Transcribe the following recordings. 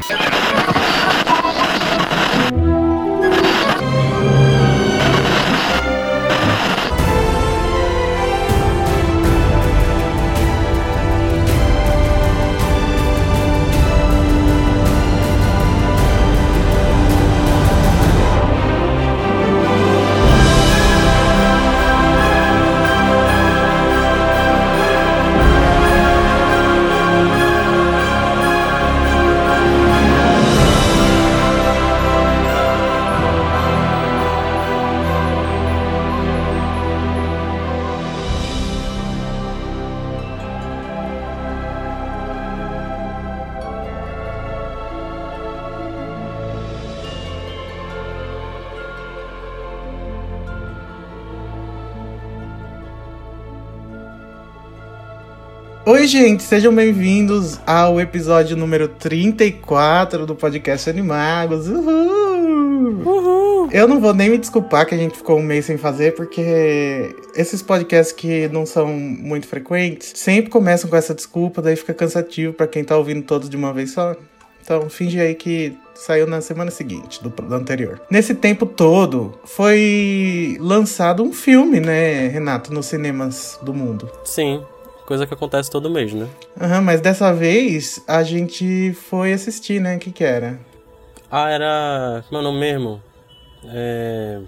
¡Suscríbete! Gente, sejam bem-vindos ao episódio número 34 do podcast Animagos. Uhul! Uhul! Eu não vou nem me desculpar que a gente ficou um mês sem fazer, porque esses podcasts que não são muito frequentes sempre começam com essa desculpa, daí fica cansativo para quem tá ouvindo todos de uma vez só. Então, finge aí que saiu na semana seguinte do, do, anterior. Nesse tempo todo, foi lançado um filme, né, Renato, nos cinemas do mundo. Sim, coisa que acontece todo mês, né? Aham, uhum, mas dessa vez a gente foi assistir, né? O que que era? Ah, era. Como é mesmo? É.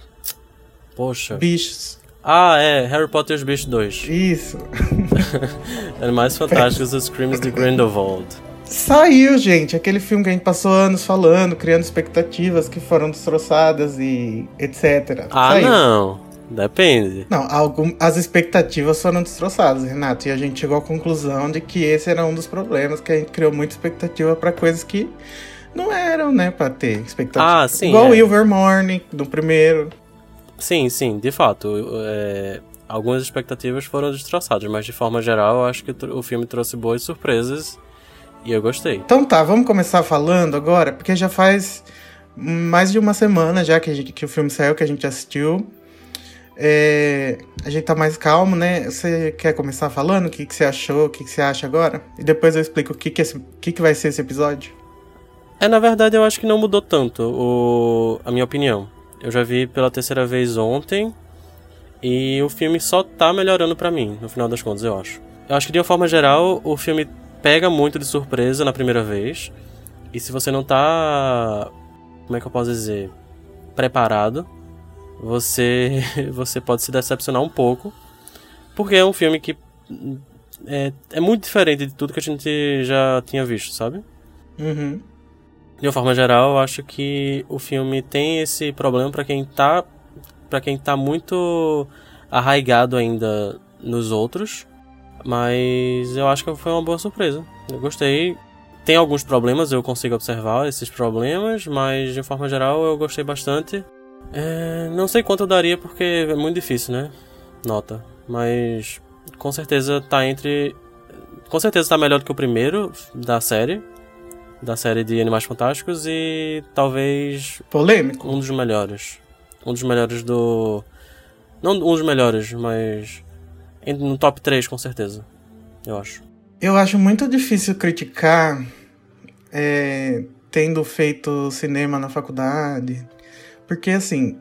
Poxa. Bichos. Ah, é, Harry Potter os Bichos 2. Isso. Animais Fantásticos dos Crimes de Grindelwald. Saiu, gente, aquele filme que a gente passou anos falando, criando expectativas que foram destroçadas e etc. Ah, Saiu. não. Depende. Não, algum, as expectativas foram destroçadas, Renato, e a gente chegou à conclusão de que esse era um dos problemas, que a gente criou muita expectativa para coisas que não eram, né, pra ter expectativa. Ah, sim. Igual é. o Ilvermorny, do primeiro. Sim, sim, de fato. É, algumas expectativas foram destroçadas, mas de forma geral, eu acho que o filme trouxe boas surpresas e eu gostei. Então tá, vamos começar falando agora, porque já faz mais de uma semana já que, gente, que o filme saiu, que a gente assistiu. É, a gente tá mais calmo, né? Você quer começar falando o que, que você achou, o que, que você acha agora? E depois eu explico o que, que, esse, que, que vai ser esse episódio. É, na verdade, eu acho que não mudou tanto o, a minha opinião. Eu já vi pela terceira vez ontem e o filme só tá melhorando para mim, no final das contas, eu acho. Eu acho que, de uma forma geral, o filme pega muito de surpresa na primeira vez. E se você não tá. Como é que eu posso dizer? Preparado você você pode se decepcionar um pouco, porque é um filme que é, é muito diferente de tudo que a gente já tinha visto, sabe? Uhum. De uma forma geral, eu acho que o filme tem esse problema para quem tá para quem tá muito arraigado ainda nos outros, mas eu acho que foi uma boa surpresa. Eu gostei. Tem alguns problemas, eu consigo observar esses problemas, mas de forma geral eu gostei bastante. É, não sei quanto eu daria porque é muito difícil, né? Nota. Mas com certeza tá entre. Com certeza tá melhor do que o primeiro da série. Da série de Animais Fantásticos e talvez. Polêmico. Um dos melhores. Um dos melhores do. Não um dos melhores, mas. No top 3, com certeza. Eu acho. Eu acho muito difícil criticar. É, tendo feito cinema na faculdade, porque, assim,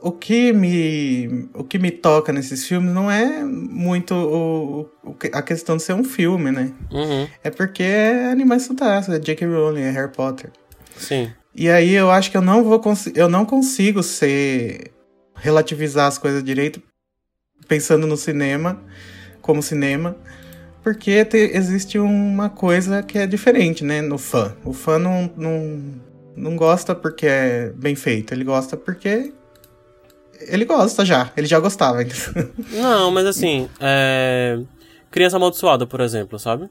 o que me, o que me toca nesses filmes não é muito o, o a questão de ser um filme, né? Uhum. É porque é Animais Fantásticos, é J.K. Rowling, é Harry Potter. Sim. E aí eu acho que eu não vou eu não consigo ser relativizar as coisas direito pensando no cinema como cinema, porque te, existe uma coisa que é diferente, né, no fã. O fã não, não não gosta porque é bem feito, ele gosta porque ele gosta já, ele já gostava. Não, mas assim, é... Criança Amaldiçoada, por exemplo, sabe?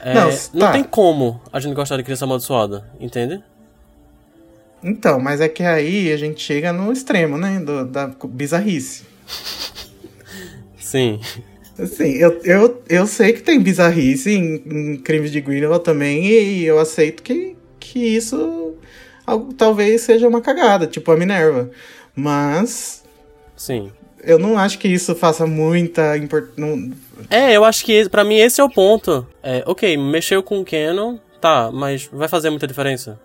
É... Não, tá. não tem como a gente gostar de Criança Amaldiçoada, entende? Então, mas é que aí a gente chega no extremo, né? Do, da bizarrice. Sim. Assim, eu, eu, eu sei que tem bizarrice em, em Crimes de Grindelwald também, e eu aceito que, que isso talvez seja uma cagada, tipo a Minerva. Mas. Sim. Eu não acho que isso faça muita importância. É, eu acho que para mim esse é o ponto. É, ok, mexeu com o canon, Tá, mas vai fazer muita diferença?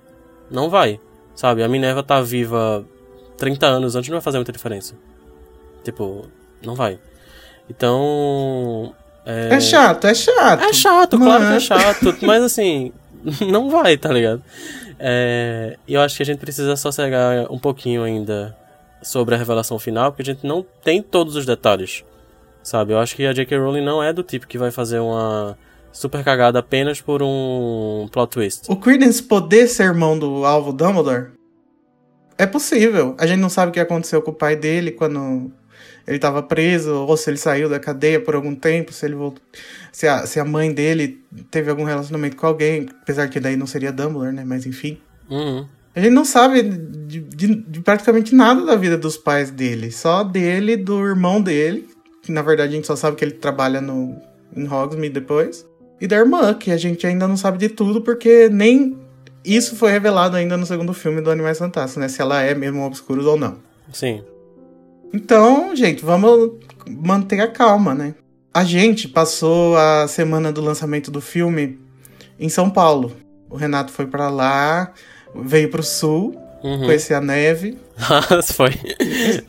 Não vai. Sabe, a Minerva tá viva 30 anos antes, não vai fazer muita diferença. Tipo, não vai. Então. É, é chato, é chato. É chato, claro que é chato. mas assim, não vai, tá ligado? É, eu acho que a gente precisa sossegar um pouquinho ainda sobre a revelação final, porque a gente não tem todos os detalhes. Sabe? Eu acho que a J.K. Rowling não é do tipo que vai fazer uma super cagada apenas por um plot twist. O Credence poder ser irmão do Alvo Dumbledore? É possível. A gente não sabe o que aconteceu com o pai dele quando ele estava preso, ou se ele saiu da cadeia por algum tempo, se ele voltou. Se a, se a mãe dele teve algum relacionamento com alguém, apesar que daí não seria Dumbledore, né? Mas enfim. Uhum. A gente não sabe de, de, de, praticamente nada da vida dos pais dele. Só dele, do irmão dele. Que na verdade a gente só sabe que ele trabalha no, em Hogsmeade depois. E da irmã, que a gente ainda não sabe de tudo, porque nem isso foi revelado ainda no segundo filme do Animais Fantásticos, né? Se ela é mesmo Obscuros ou não. Sim. Então, gente, vamos manter a calma, né? A gente passou a semana do lançamento do filme em São Paulo. O Renato foi para lá, veio pro sul, uhum. conhecer a neve. foi.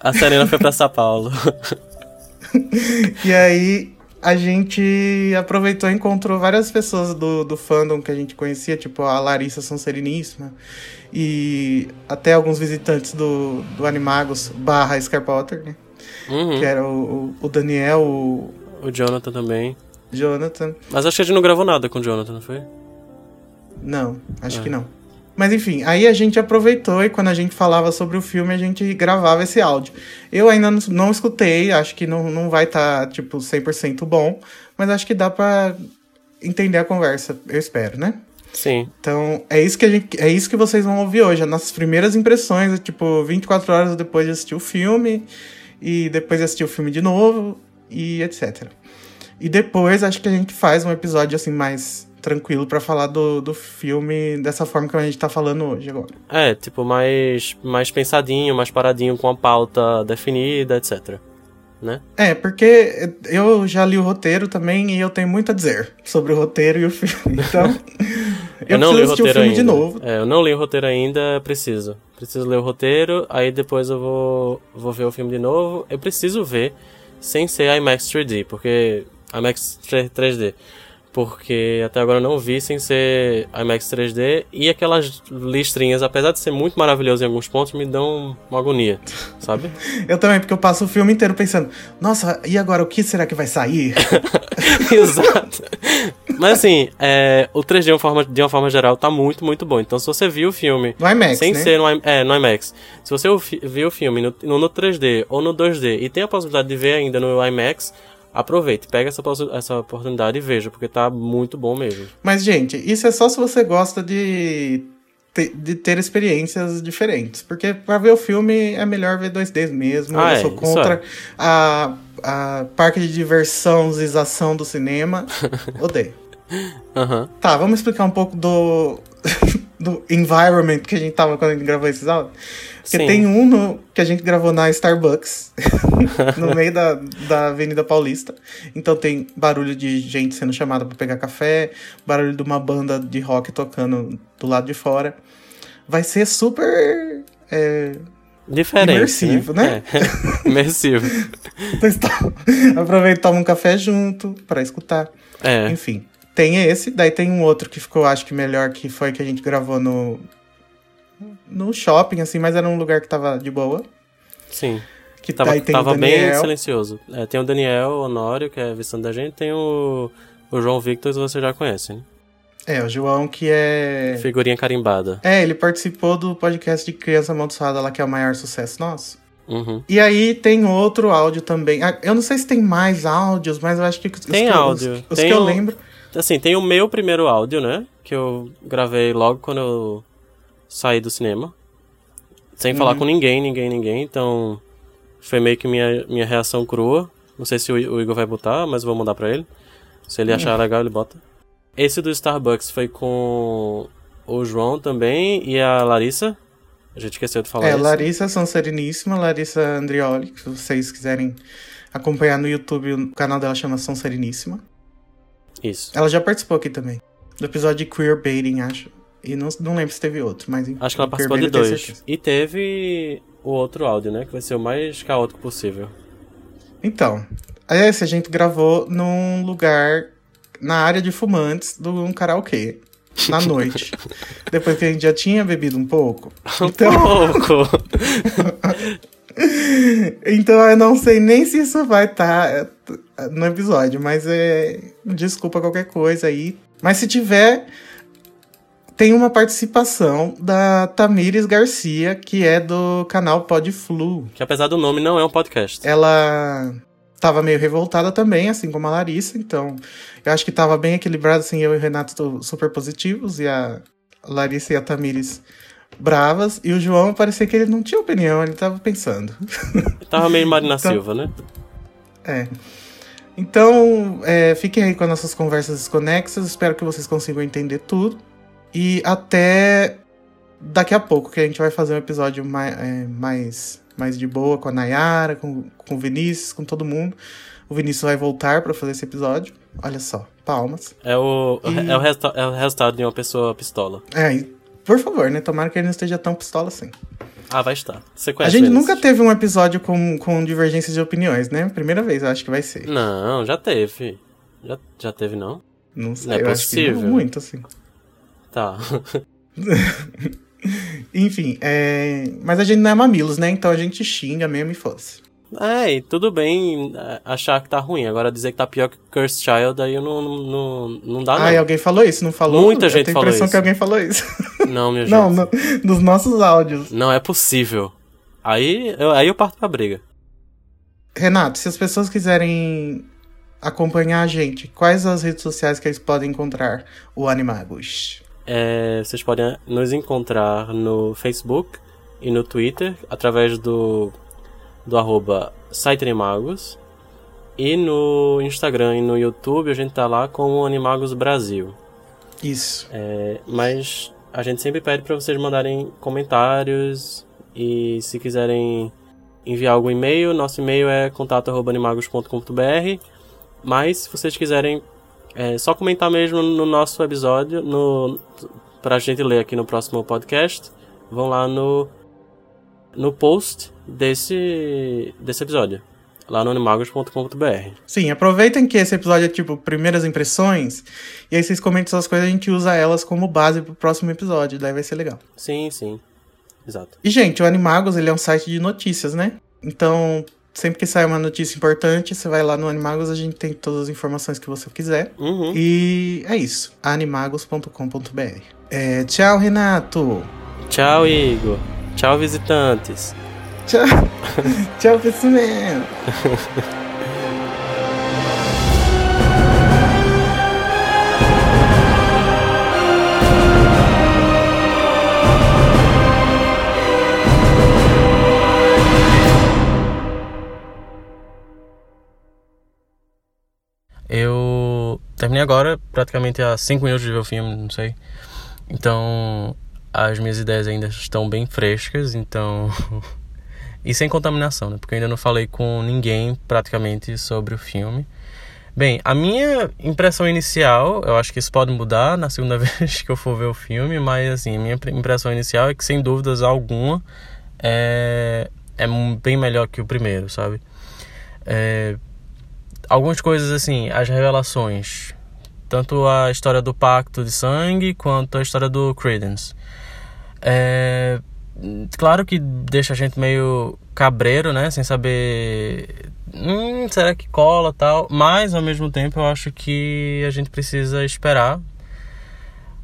A Serena foi pra São Paulo. e aí a gente aproveitou e encontrou várias pessoas do, do fandom que a gente conhecia, tipo a Larissa São Sereníssima, e até alguns visitantes do, do Animagos barra Scar Potter, né? Uhum. Que era o, o Daniel, o... O Jonathan também. Jonathan. Mas acho que a gente não gravou nada com o Jonathan, não foi? Não, acho é. que não. Mas enfim, aí a gente aproveitou e quando a gente falava sobre o filme, a gente gravava esse áudio. Eu ainda não, escutei, acho que não, não vai estar, tá, tipo, 100% bom, mas acho que dá pra entender a conversa, eu espero, né? Sim. Então, é isso que a gente, é isso que vocês vão ouvir hoje, as nossas primeiras impressões, tipo, 24 horas depois de assistir o filme e depois de assistir o filme de novo e etc. E depois acho que a gente faz um episódio assim mais tranquilo para falar do, do filme dessa forma que a gente tá falando hoje agora. É, tipo, mais, mais pensadinho, mais paradinho, com a pauta definida, etc. Né? É, porque eu já li o roteiro também e eu tenho muito a dizer sobre o roteiro e o filme. Então, eu, eu não li o roteiro o ainda. de novo. É, eu não li o roteiro ainda, preciso. Preciso ler o roteiro, aí depois eu vou, vou ver o filme de novo. Eu preciso ver sem ser IMAX 3D, porque IMAX 3D porque até agora eu não vi sem ser IMAX 3D e aquelas listrinhas, apesar de ser muito maravilhoso em alguns pontos, me dão uma agonia, sabe? eu também, porque eu passo o filme inteiro pensando, nossa, e agora o que será que vai sair? Exato. Mas assim, é, o 3D de uma, forma, de uma forma geral tá muito, muito bom. Então se você viu o filme no IMAX, sem né? ser no, é, no IMAX, se você viu o filme no, no 3D ou no 2D e tem a possibilidade de ver ainda no IMAX, aproveite, pega essa, essa oportunidade e veja, porque tá muito bom mesmo. Mas, gente, isso é só se você gosta de, de ter experiências diferentes. Porque pra ver o filme é melhor ver 2D mesmo. Ah, Eu é, sou contra é. a, a parque de diversãoização do cinema. Odeio. Uhum. Tá, vamos explicar um pouco do, do environment que a gente tava quando a gente gravou esses áudios. Porque Sim. tem um no, que a gente gravou na Starbucks, no meio da, da Avenida Paulista. Então tem barulho de gente sendo chamada para pegar café, barulho de uma banda de rock tocando do lado de fora. Vai ser super. É, Diferente. Imersivo, né? né? É. Imersivo. então, aproveita e toma um café junto para escutar. É. Enfim. Tem esse, daí tem um outro que ficou, acho que melhor, que foi que a gente gravou no, no shopping, assim, mas era um lugar que tava de boa. Sim. Que tava, tava bem silencioso. É, tem o Daniel Honório, que é visitante da gente, tem o, o João Victor, que você já conhece, né? É, o João que é. Figurinha carimbada. É, ele participou do podcast de Criança Amaldiçoada lá, que é o maior sucesso nosso. Uhum. E aí tem outro áudio também. Ah, eu não sei se tem mais áudios, mas eu acho que. Os tem que áudio. os, os tem que eu lembro. Assim, tem o meu primeiro áudio, né? Que eu gravei logo quando eu saí do cinema. Sem uhum. falar com ninguém, ninguém, ninguém. Então, foi meio que minha, minha reação crua. Não sei se o, o Igor vai botar, mas vou mandar pra ele. Se ele achar uhum. legal, ele bota. Esse do Starbucks foi com o João também e a Larissa. A gente esqueceu de falar É, isso. Larissa São Sereníssima, Larissa Andrioli, se vocês quiserem acompanhar no YouTube, o canal dela chama São Sereníssima. Isso. Ela já participou aqui também. Do episódio de queerbaiting, acho. E não, não lembro se teve outro, mas Acho que ela participou de dois. E teve o outro áudio, né? Que vai ser o mais caótico possível. Então, esse a gente gravou num lugar na área de fumantes de um karaokê. Na noite. Depois que a gente já tinha bebido um pouco. Então... Um pouco! então eu não sei nem se isso vai estar tá no episódio, mas é. Desculpa qualquer coisa aí. Mas se tiver, tem uma participação da Tamires Garcia, que é do canal Podflu. Que apesar do nome não é um podcast. Ela tava meio revoltada também, assim como a Larissa, então eu acho que tava bem equilibrado, assim, eu e o Renato super positivos, e a Larissa e a Tamires bravas, e o João parecia que ele não tinha opinião, ele tava pensando. tava meio Marina então, Silva, né? É. Então, é, fiquem aí com as nossas conversas desconexas, espero que vocês consigam entender tudo. E até daqui a pouco, que a gente vai fazer um episódio mais, é, mais mais de boa com a Nayara, com, com o Vinícius, com todo mundo. O Vinícius vai voltar para fazer esse episódio. Olha só, palmas. É o, e... é, o é o resultado de uma pessoa pistola. É, por favor, né? Tomara que ele não esteja tão pistola assim. Ah, vai estar. Você conhece A gente nunca teve um episódio com, com divergências de opiniões, né? Primeira vez, eu acho que vai ser. Não, já teve. Já, já teve, não? Não sei, não é eu possível. acho que não muito, assim. Tá. Enfim, é... mas a gente não é mamilos, né? Então a gente xinga mesmo e fosse. É, e tudo bem é, achar que tá ruim. Agora dizer que tá pior que Cursed Child, aí não, não, não dá, não. Ah, alguém falou isso, não falou? Muita gente falou isso. Eu impressão que alguém falou isso. Não, minha gente. Não, no, nos nossos áudios. Não é possível. Aí eu, aí eu parto pra briga. Renato, se as pessoas quiserem acompanhar a gente, quais as redes sociais que eles podem encontrar o Animagos? É, vocês podem nos encontrar no Facebook e no Twitter através do, do arroba Magos. E no Instagram e no YouTube a gente tá lá como Animagos Brasil. Isso. É, mas a gente sempre pede para vocês mandarem comentários e se quiserem enviar algum e-mail, nosso e-mail é contato@animagos.com.br. Mas se vocês quiserem é só comentar mesmo no nosso episódio, no, pra gente ler aqui no próximo podcast. Vão lá no, no post desse, desse episódio. Lá no animagos.com.br. Sim, aproveitem que esse episódio é tipo primeiras impressões. E aí vocês comentam essas coisas, a gente usa elas como base pro próximo episódio. Daí vai ser legal. Sim, sim. Exato. E, gente, o Animagos ele é um site de notícias, né? Então, sempre que sai uma notícia importante, você vai lá no Animagos, a gente tem todas as informações que você quiser. Uhum. E é isso, animagos.com.br. É, tchau, Renato. Tchau, Igor. Tchau, visitantes. Tchau. tchau, pessoal. Eu terminei agora, praticamente há 5 minutos de ver o filme, não sei. Então, as minhas ideias ainda estão bem frescas, então. e sem contaminação, né? Porque eu ainda não falei com ninguém praticamente sobre o filme. Bem, a minha impressão inicial, eu acho que isso pode mudar na segunda vez que eu for ver o filme, mas assim, a minha impressão inicial é que sem dúvidas alguma é, é bem melhor que o primeiro, sabe? É, algumas coisas assim, as revelações, tanto a história do pacto de sangue quanto a história do Credence. É, claro que deixa a gente meio cabreiro, né, sem saber, hum, será que cola tal, mas ao mesmo tempo eu acho que a gente precisa esperar,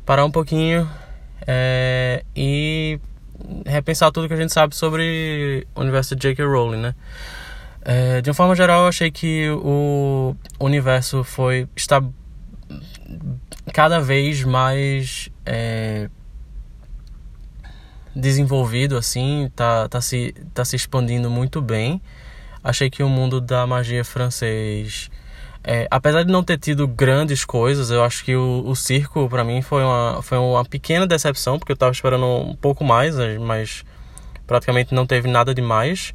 parar um pouquinho é, e repensar tudo que a gente sabe sobre o universo de J.K. Rowling, né? É, de uma forma geral, eu achei que o universo foi está cada vez mais é, desenvolvido, assim, tá, tá, se, tá se expandindo muito bem. Achei que o mundo da magia francês, é, apesar de não ter tido grandes coisas, eu acho que o, o circo para mim foi uma, foi uma pequena decepção, porque eu tava esperando um pouco mais, mas praticamente não teve nada demais.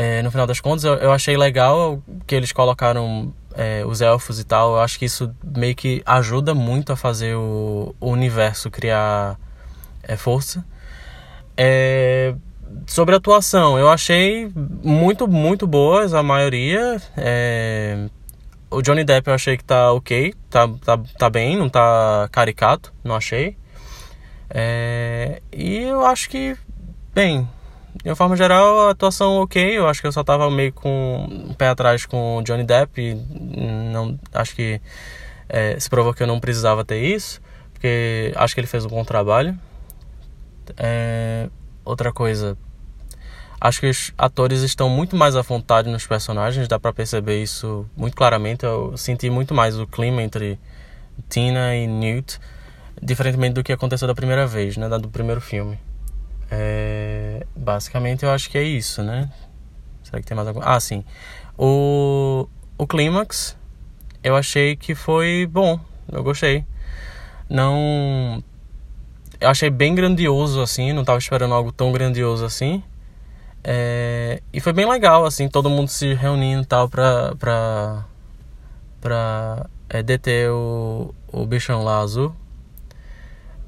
É, no final das contas, eu, eu achei legal que eles colocaram é, os elfos e tal. Eu acho que isso meio que ajuda muito a fazer o, o universo criar é, força. É, sobre a atuação, eu achei muito, muito boas a maioria. É, o Johnny Depp eu achei que tá ok, tá, tá, tá bem, não tá caricato, não achei. É, e eu acho que, bem, de uma forma geral, a atuação ok. Eu acho que eu só tava meio com um pé atrás com o Johnny Depp. Não, acho que é, se provou que eu não precisava ter isso, porque acho que ele fez um bom trabalho. É, outra coisa, acho que os atores estão muito mais à vontade nos personagens, dá para perceber isso muito claramente. Eu senti muito mais o clima entre Tina e Newt, diferentemente do que aconteceu da primeira vez, né, do primeiro filme. É, basicamente eu acho que é isso, né? Será que tem mais alguma? Ah, sim. O, o clímax eu achei que foi bom, eu gostei. Não. Eu achei bem grandioso assim, não estava esperando algo tão grandioso assim. É, e foi bem legal, assim, todo mundo se reunindo e tal pra, pra, pra é, deter o, o bichão lá azul.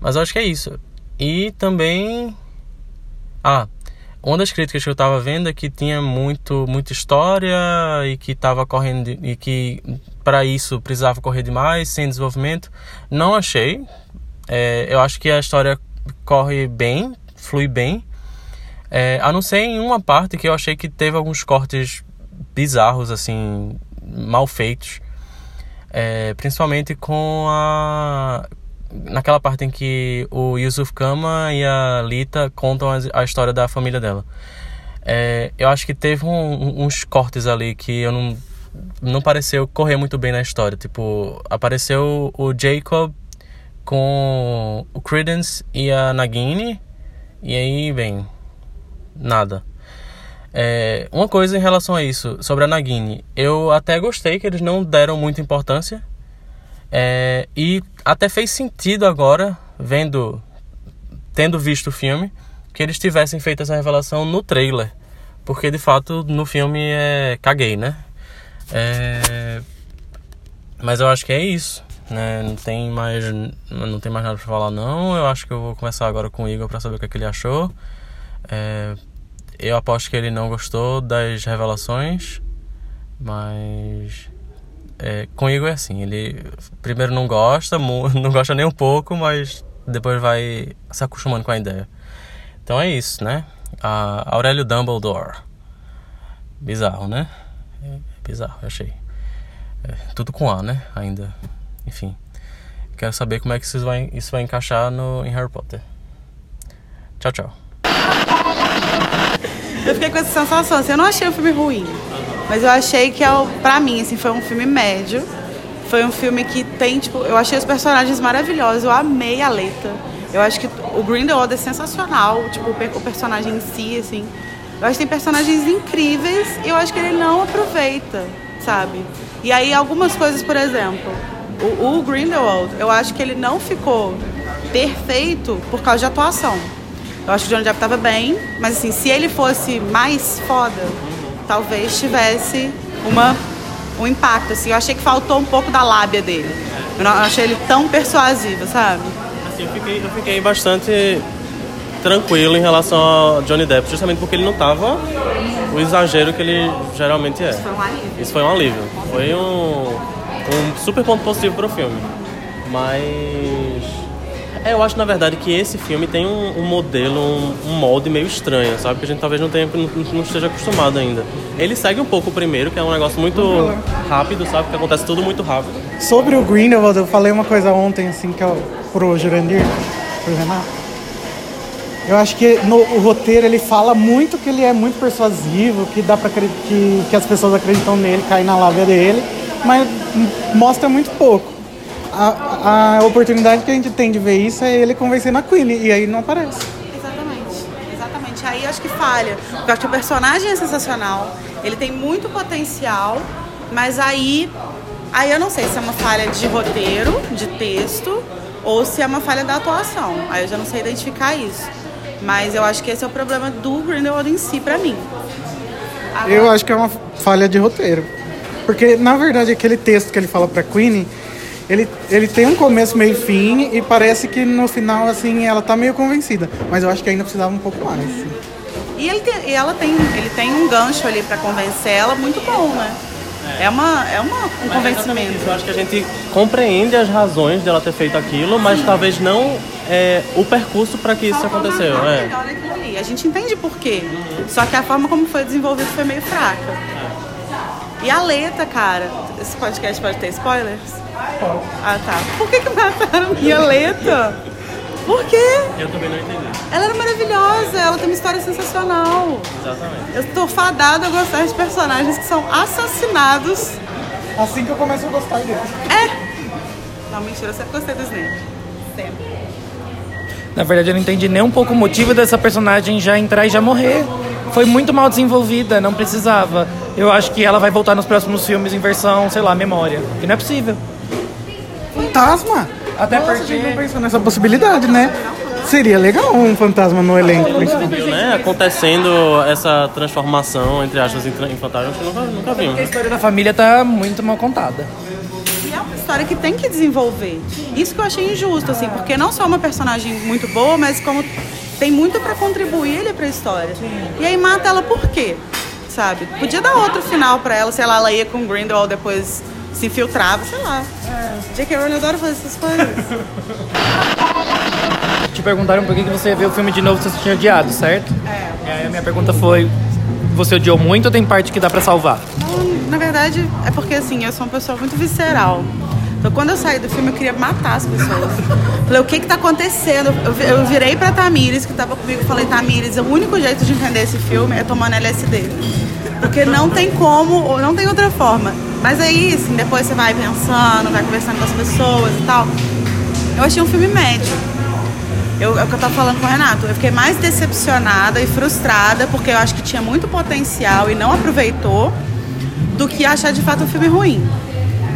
Mas eu acho que é isso. E também ah, uma das críticas que eu estava vendo é que tinha muito, muita história e que estava correndo e que para isso precisava correr demais, sem desenvolvimento. Não achei. É, eu acho que a história corre bem, flui bem. É, a não ser em uma parte que eu achei que teve alguns cortes bizarros, assim, mal feitos. É, principalmente com a naquela parte em que o Yusuf Kama e a Lita contam a, história da família dela. É, eu acho que teve um, uns cortes ali que eu não não pareceu correr muito bem na história. Tipo, apareceu o Jacob com o Credence e a Nagini e aí, bem, nada. É, uma coisa em relação a isso, sobre a Nagini, eu até gostei que eles não deram muita importância é, e até fez sentido agora, vendo, tendo visto o filme, que eles tivessem feito essa revelação no trailer. Porque de fato no filme é. caguei, né? É, mas eu acho que é isso. Né? Não tem mais. Não tem mais nada pra falar não. Eu acho que eu vou começar agora com o Igor para saber o que, é que ele achou. É, eu aposto que ele não gostou das revelações. Mas é, com o Igor é assim, ele primeiro não gosta, não gosta nem um pouco, mas depois vai se acostumando com a ideia. Então é isso, né? A Aurélio Dumbledore. Bizarro, né? É bizarro, eu achei. É, tudo com A, né? Ainda. Enfim. Quero saber como é que isso vai, isso vai encaixar no, em Harry Potter. Tchau, tchau. Eu fiquei com essa sensação, assim, eu não achei o filme ruim. Mas eu achei que, é, pra mim, assim, foi um filme médio. Foi um filme que tem, tipo, eu achei os personagens maravilhosos. Eu amei a Leta. Eu acho que o Grindelwald é sensacional, tipo, o personagem em si, assim. Eu acho que tem personagens incríveis e eu acho que ele não aproveita, sabe? E aí, algumas coisas, por exemplo, o, o Grindelwald, eu acho que ele não ficou perfeito por causa de atuação. Eu acho que o Johnny Depp estava bem, mas assim, se ele fosse mais foda, talvez tivesse uma, um impacto. Assim. Eu achei que faltou um pouco da lábia dele. Eu não achei ele tão persuasivo, sabe? Assim, eu fiquei, eu fiquei bastante tranquilo em relação ao Johnny Depp, justamente porque ele não tava o exagero que ele geralmente é. Isso foi um alívio. Isso foi um alívio. Foi um, um super ponto positivo pro filme. Mas é, eu acho na verdade que esse filme tem um, um modelo, um, um, molde meio estranho, sabe? Que a gente talvez não, tenha, não, não, esteja acostumado ainda. Ele segue um pouco o primeiro, que é um negócio muito rápido, sabe? Que acontece tudo muito rápido. Sobre o Grindelwald, eu falei uma coisa ontem, assim, que é pro Jurandir, pro Renato. Eu acho que no, o roteiro ele fala muito que ele é muito persuasivo, que dá para que, que as pessoas acreditam nele, caem na lábia dele, mas mostra muito pouco a, a oportunidade que a gente tem de ver isso é ele convencendo a Queen, e aí não aparece. Exatamente, exatamente. Aí acho que falha. Porque eu acho que o personagem é sensacional, ele tem muito potencial, mas aí. Aí eu não sei se é uma falha de roteiro, de texto, ou se é uma falha da atuação. Aí eu já não sei identificar isso. Mas eu acho que esse é o problema do Grindelwald em si, pra mim. Eu acho que é uma falha de roteiro. Porque, na verdade, aquele texto que ele fala pra Queenie, ele, ele tem um começo, meio e fim, e parece que no final, assim, ela tá meio convencida. Mas eu acho que ainda precisava um pouco mais. E, ele tem, e ela tem, ele tem um gancho ali pra convencer ela muito bom, né? É, uma, é uma, um Mas convencimento. Eu acho que a gente compreende as razões dela ter feito aquilo, mas talvez não é, o percurso para que isso aconteceu. É. ali. A gente entende por quê. Só que a forma como foi desenvolvido foi meio fraca. E a letra, cara, esse podcast pode ter spoilers? Ah, tá. Por que, que mataram minha letra? Por quê? Eu também não entendi. Ela era maravilhosa, ela tem uma história sensacional. Exatamente. Eu tô fadada a gostar de personagens que são assassinados. Assim que eu começo a gostar dele. É! Não, mentira, eu sempre gostei do Snape. Sempre. Na verdade, eu não entendi nem um pouco o motivo dessa personagem já entrar e já morrer. Foi muito mal desenvolvida, não precisava. Eu acho que ela vai voltar nos próximos filmes em versão, sei lá, memória. E não é possível. Fantasma! Até Nossa, porque- a gente não pensou nessa possibilidade, né? Seria legal um fantasma no elenco. Viu, né? Acontecendo essa transformação, entre aspas, em, em fantasma, que nunca, nunca A vimos. história da família tá muito mal contada. E é uma história que tem que desenvolver. Isso que eu achei injusto, assim, porque não só uma personagem muito boa, mas como tem muito pra contribuir ele pra história. E aí mata ela por quê? Sabe? Podia dar outro final pra ela, sei lá, ela ia com Grindelwald depois se infiltrava, sei lá. J.K. Rowling adora fazer essas coisas. Te perguntaram por que você ia ver o filme de novo se você tinha odiado, certo? É. E aí a minha pergunta foi: você odiou muito ou tem parte que dá pra salvar? Não, na verdade, é porque assim, eu sou uma pessoa muito visceral. Então, quando eu saí do filme, eu queria matar as pessoas. Falei, o que que tá acontecendo? Eu, eu virei pra Tamires, que tava comigo, e falei, Tamires, o único jeito de entender esse filme é tomando LSD. Porque não tem como, ou não tem outra forma. Mas aí, assim, depois você vai pensando, vai conversando com as pessoas e tal. Eu achei um filme médio. Eu, é o que eu tava falando com o Renato. Eu fiquei mais decepcionada e frustrada, porque eu acho que tinha muito potencial e não aproveitou, do que achar de fato um filme ruim.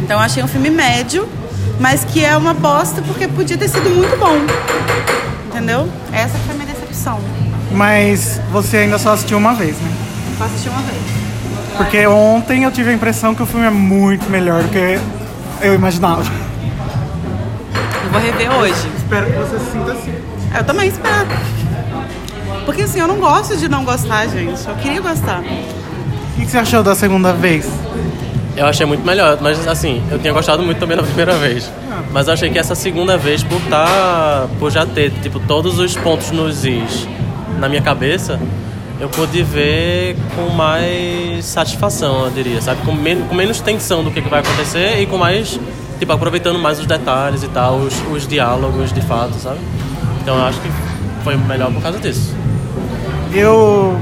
Então eu achei um filme médio, mas que é uma bosta porque podia ter sido muito bom. Entendeu? Essa foi a minha decepção. Mas você ainda só assistiu uma vez, né? Só assisti uma vez. Porque ontem eu tive a impressão que o filme é muito melhor do que eu imaginava. Eu vou rever hoje. Espero que você se sinta assim. Eu também espero. Porque assim, eu não gosto de não gostar, gente. Eu queria gostar. O que você achou da segunda vez? Eu achei muito melhor, mas assim, eu tinha gostado muito também na primeira vez. Mas eu achei que essa segunda vez, por tá, por já ter, tipo, todos os pontos nos is na minha cabeça, eu pude ver com mais satisfação, eu diria, sabe? Com, men com menos tensão do que, que vai acontecer e com mais, tipo, aproveitando mais os detalhes e tal, os, os diálogos de fato, sabe? Então eu acho que foi melhor por causa disso. Eu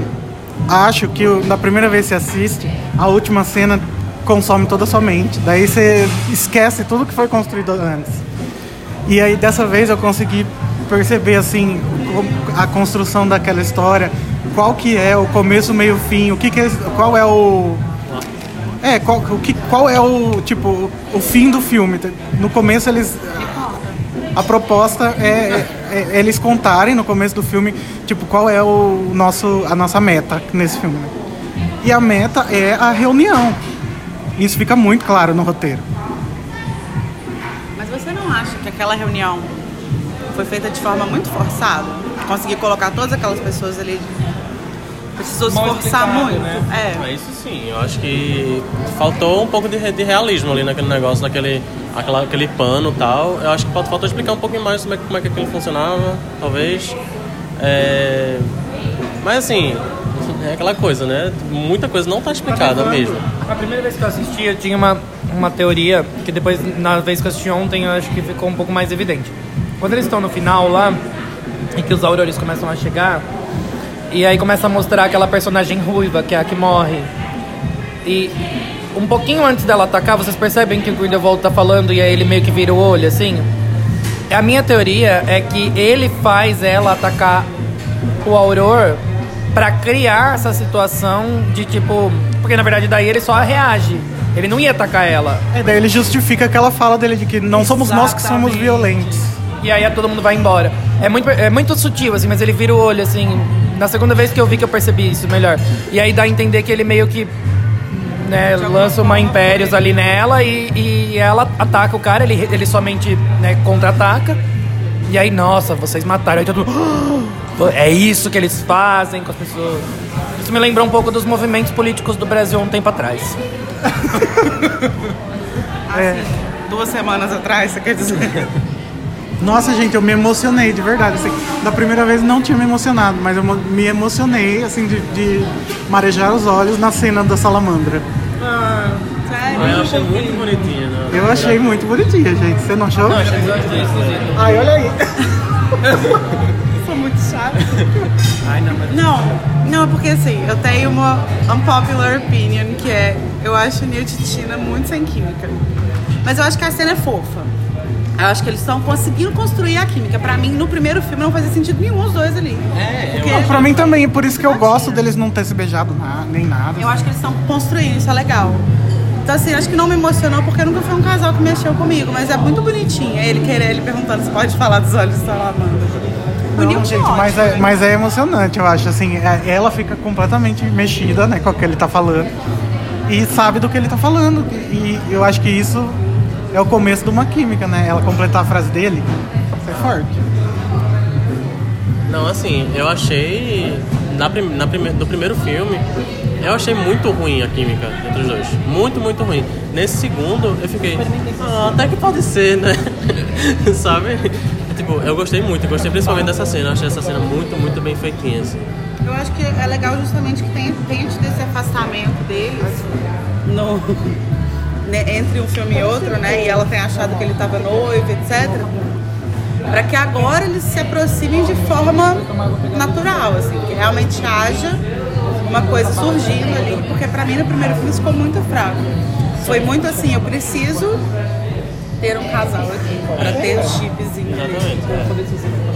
acho que na primeira vez que você assiste, a última cena consome toda a sua mente. Daí você esquece tudo que foi construído antes. E aí dessa vez eu consegui perceber assim a construção daquela história, qual que é o começo, meio, fim, o que, que é, qual é o é, qual, o que, qual é o tipo o fim do filme? No começo eles a proposta é, é- é eles contarem no começo do filme, tipo, qual é o nosso, a nossa meta nesse filme. E a meta é a reunião. Isso fica muito claro no roteiro. Mas você não acha que aquela reunião foi feita de forma muito forçada? Conseguir colocar todas aquelas pessoas ali. Precisou se forçar muito. né? É. Mas isso sim, eu acho que faltou um pouco de, de realismo ali naquele negócio, naquele aquela, aquele pano e tal. Eu acho que faltou explicar um pouquinho mais como é, que- como é que aquilo funcionava, talvez. É, Mas assim, é aquela coisa, né? Muita coisa não tá explicada mesmo. A primeira vez que eu assisti, eu tinha uma, uma teoria que depois, na vez que eu assisti ontem, eu acho que ficou um pouco mais evidente. Quando eles estão no final lá, e que os aurores começam a chegar, e aí começa a mostrar aquela personagem ruiva, que é a que morre. E um pouquinho antes dela atacar, vocês percebem que o Grindelwald tá falando e aí ele meio que vira o olho, assim? A minha teoria é que ele faz ela atacar o Auror pra criar essa situação de tipo. Porque na verdade daí ele só reage. Ele não ia atacar ela. E daí ele justifica aquela fala dele de que não somos nós que somos Exatamente. violentos. E aí todo mundo vai embora. É muito, é muito sutil, assim, mas ele vira o olho, assim. Na segunda vez que eu vi que eu percebi isso melhor. E aí dá a entender que ele meio que né, lança uma impérios ali nela e, e ela ataca o cara, ele, ele somente né, contra-ataca. E aí, nossa, vocês mataram. Aí todo mundo, "Ah, É isso que eles fazem com as pessoas. Isso me lembrou um pouco dos movimentos políticos do Brasil um tempo atrás. Duas semanas atrás, você quer dizer? Nossa, gente, eu me emocionei, de verdade. Assim, da primeira vez não tinha me emocionado, mas eu me emocionei, assim, de, de marejar os olhos na cena da salamandra. Sério? Eu achei muito bonitinho, né? Eu achei muito bonitinha, gente. Você não achou? Não, achei inclusive. Ai, olha aí. Sou muito chata. Ai, não, mas... Não, não, porque assim, eu tenho uma unpopular opinion, que é, eu acho Newt e Tina muito sem química. Mas eu acho que a cena é fofa. Eu acho que eles estão conseguindo construir a química. Pra mim, no primeiro filme, não fazia sentido nenhum os dois ali. É, Porque eu Pra mim também, é por isso que eu gosto deles não ter se beijado na- nem nada. eu acho que eles estão construindo, isso é legal. Então, assim, acho que não me emocionou porque nunca foi um casal que mexeu comigo, mas é muito bonitinho. Ele querer, ele perguntando se pode falar dos olhos da Salamandra. O Não, gente, mas é, mas é emocionante, eu acho. Assim, é- ela fica completamente mexida, né, com o que ele tá falando. E sabe do que ele tá falando. E eu acho que isso é o começo de uma química, né? Ela completar a frase dele. Isso é forte. Não, assim, eu achei. Na prim, na prime, no primeiro filme, eu achei muito ruim a química entre os dois. Muito, muito ruim. Nesse segundo, eu fiquei. Ah, até que pode ser, né? Sabe? Tipo, eu gostei muito, eu gostei principalmente dessa cena. Eu achei essa cena muito, muito bem feitinha, assim. Eu acho que é legal justamente que tenha, tenha tido esse afastamento deles no, né, entre um filme e outro, né? E ela tem achado que ele estava noivo, etc. Para que agora eles se aproximem de forma natural, assim, que realmente haja uma coisa surgindo ali, porque para mim no primeiro filme ficou muito fraco. Foi muito assim, eu preciso ter um casal aqui, para ter os chipzinhos ali. Exatamente.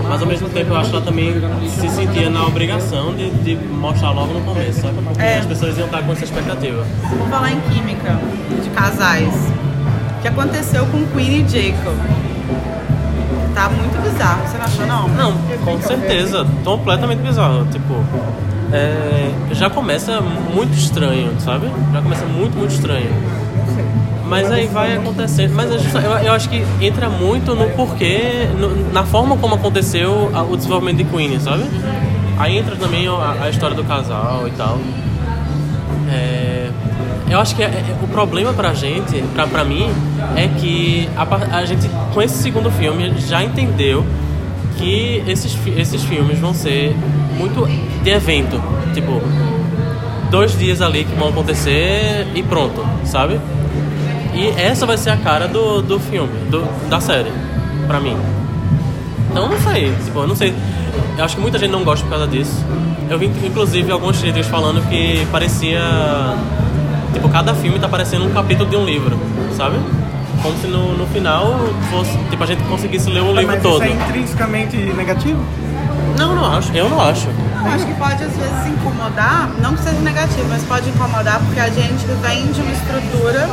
Mas ao mesmo tempo eu acho que ela também se sentia na obrigação de, de mostrar logo no começo, sabe? Porque É. as pessoas iam estar com essa expectativa. Vou falar em química de casais. O que aconteceu com Queen e Jacob? Tá muito bizarro, você não achou não? Não, com certeza, completamente bizarro. Tipo, é, já começa muito estranho, sabe? Já começa muito, muito estranho. Mas aí vai acontecendo. Mas eu, eu acho que entra muito no porquê, no- na forma como aconteceu o desenvolvimento de Queen, sabe? Aí entra também a, a história do casal e tal. É, eu acho que é- é- o problema pra gente, pra, pra mim, é que a, a gente, com esse segundo filme, já entendeu que esses, esses filmes vão ser muito de evento. Tipo, dois dias ali que vão acontecer e pronto, sabe? E essa vai ser a cara do, do filme, do, da série, pra mim. Então não sei, tipo, eu não sei. Eu acho que muita gente não gosta por causa disso. Eu vi inclusive alguns críticos falando que parecia. Tipo, cada filme tá parecendo um capítulo de um livro, sabe? Como se no, no final fosse. Tipo, a gente conseguisse ler o livro Mas todo. isso é intrinsecamente negativo? Não, não acho. Eu não acho. Eu acho que pode às vezes incomodar, não que seja negativo, mas pode incomodar porque a gente vem de uma estrutura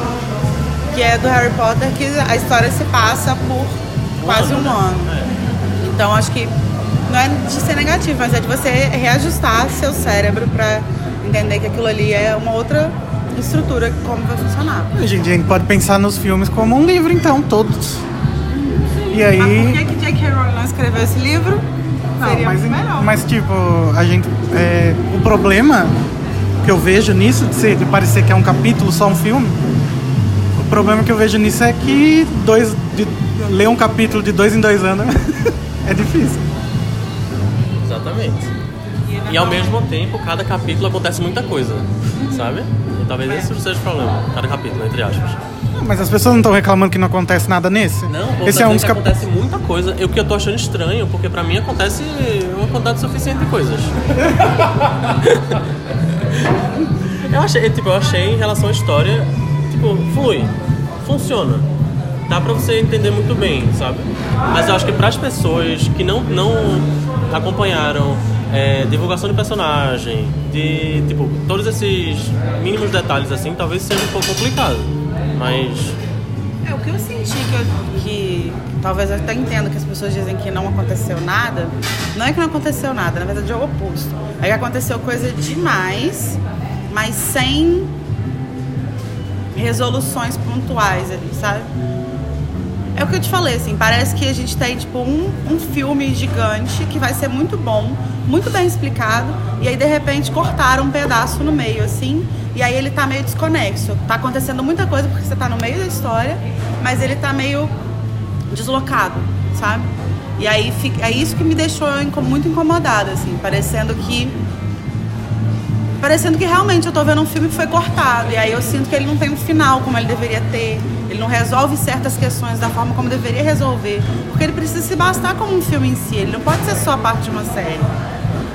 que é do Harry Potter que a história se passa por quase um ano. Então acho que não é de ser negativo, mas é de você reajustar seu cérebro pra entender que aquilo ali é uma outra estrutura como vai funcionar. A gente, a gente pode pensar nos filmes como um livro, então, todos. E Mas por aí. que, que J.K. Rowling não escreveu esse livro? Não, Seria mas, melhor. mas tipo, a gente. é, o problema que eu vejo nisso, de, ser, de parecer que é um capítulo, só um filme, o problema que eu vejo nisso é que dois, de, ler um capítulo de dois em dois anos é difícil. Exatamente. E ao mesmo tempo, cada capítulo acontece muita coisa, sabe? E talvez esse seja o problema. Cada capítulo, entre aspas. Mas as pessoas não estão reclamando que não acontece nada nesse? Não, Esse é um dos que capítulos. acontece muita coisa. E o que eu tô achando estranho, porque pra mim acontece uma quantidade suficiente de coisas. eu achei, tipo, eu achei em relação à história, tipo, flui, funciona. Dá pra você entender muito bem, sabe? Mas eu acho que pras pessoas que não, não acompanharam é, divulgação de personagem, de, tipo, todos esses mínimos detalhes assim, talvez seja um pouco complicado. Mas É, o que eu senti que, eu- que talvez eu até entendo que as pessoas dizem que não aconteceu nada, não é que não aconteceu nada, na verdade é o oposto. É que aconteceu coisa demais, mas sem resoluções pontuais ali, sabe? É o que eu te falei, assim, parece que a gente tem, tipo, um, um filme gigante que vai ser muito bom, muito bem explicado, e aí, de repente, cortaram um pedaço no meio, assim, e aí ele tá meio desconexo. Tá acontecendo muita coisa porque você tá no meio da história, mas ele tá meio deslocado, sabe? E aí, é isso que me deixou muito incomodada, assim, parecendo que... Parecendo que realmente eu tô vendo um filme que foi cortado, e aí eu sinto que ele não tem um final como ele deveria ter, ele não resolve certas questões da forma como deveria resolver, porque ele precisa se bastar como um filme em si, ele não pode ser só parte de uma série.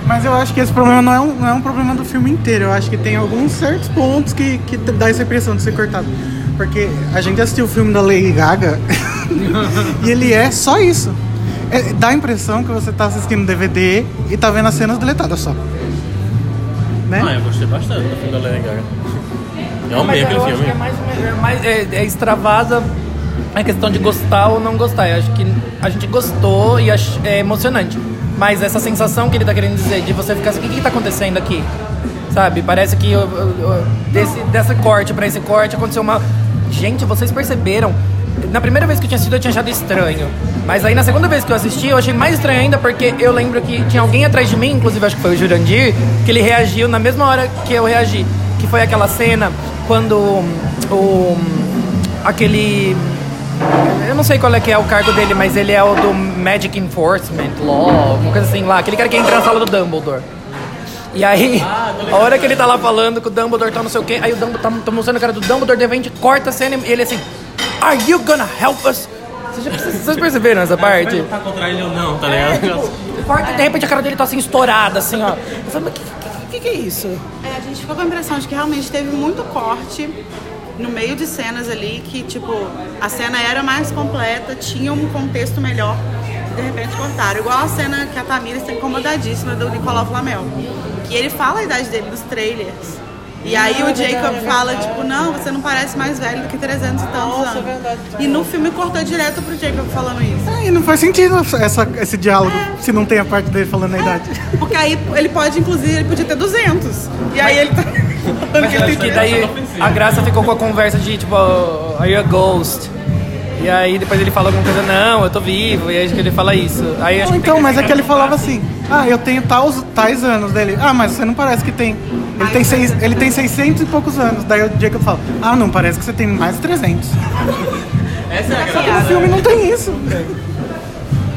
Mas eu acho que esse problema não é um, não é um problema do filme inteiro. Eu acho que tem alguns certos pontos que, que dá essa impressão de ser cortado. Porque a gente assistiu o filme da Lady Gaga e ele é só isso. É, dá a impressão que você tá assistindo DVD e tá vendo as cenas deletadas só. Né? Ah, eu gostei bastante do filme da Lady Gaga. Eu amei aquele filme. é mais, é mais é, é extravasa a questão de gostar ou não gostar. Eu acho que a gente gostou e é emocionante. Mas essa sensação que ele tá querendo dizer, de você ficar assim, o que que tá acontecendo aqui? Sabe? Parece que eu- eu- eu- desse, dessa corte pra esse corte aconteceu uma. Gente, vocês perceberam? Na primeira vez que eu tinha assistido, eu tinha achado estranho. Mas aí na segunda vez que eu assisti, eu achei mais estranho ainda, porque eu lembro que tinha alguém atrás de mim, inclusive acho que foi o Jurandir, que ele reagiu na mesma hora que eu reagi. Que foi aquela cena quando o. aquele. Eu não sei qual é que é o cargo dele, mas ele é o do Magic Enforcement Law, uma coisa assim lá. Aquele cara que entra na sala do Dumbledore. E aí, a hora que ele tá lá falando que o Dumbledore tá não sei o quê, aí o Dumbledore tá, tá mostrando a cara do Dumbledore, de repente corta a cena e ele assim, Are you gonna help us? Vocês, já- vocês perceberam essa parte? Tá contra ele ou não, tá É, ligado? tipo, corta e de repente a cara dele tá assim estourada, assim, ó. Eu falei, mas que, que, que, que é isso? É, a gente ficou com a impressão de que realmente teve muito corte no meio de cenas ali, que tipo, a cena era mais completa, tinha um contexto melhor, e de repente cortaram. Igual a cena que a Tamira está incomodadíssima do Nicolau Flamel. Que ele fala a idade dele nos trailers. E aí o Jacob fala, tipo, não, você não parece mais velho do que 300 e tantos anos. E no filme cortou direto pro Jacob falando isso. É, e não faz sentido essa, esse diálogo se não tem a parte dele falando a idade. Porque aí ele pode, inclusive, ele podia ter 200. E aí ele tá falando que ele tem daí a graça ficou com a conversa de tipo, Are you a ghost? E aí depois ele fala alguma coisa, não, eu tô vivo, e aí acho que ele fala isso. Aí acho Ou que então, mas é que ele falava assim, ah, eu tenho tais, tais anos dele. Ah, mas você não parece que tem. Ele tem, seis, ele tem 600 e poucos anos. Daí o Jacob fala, ah, não, parece que você tem mais de 300. Essa é a Só que no filme não tem isso.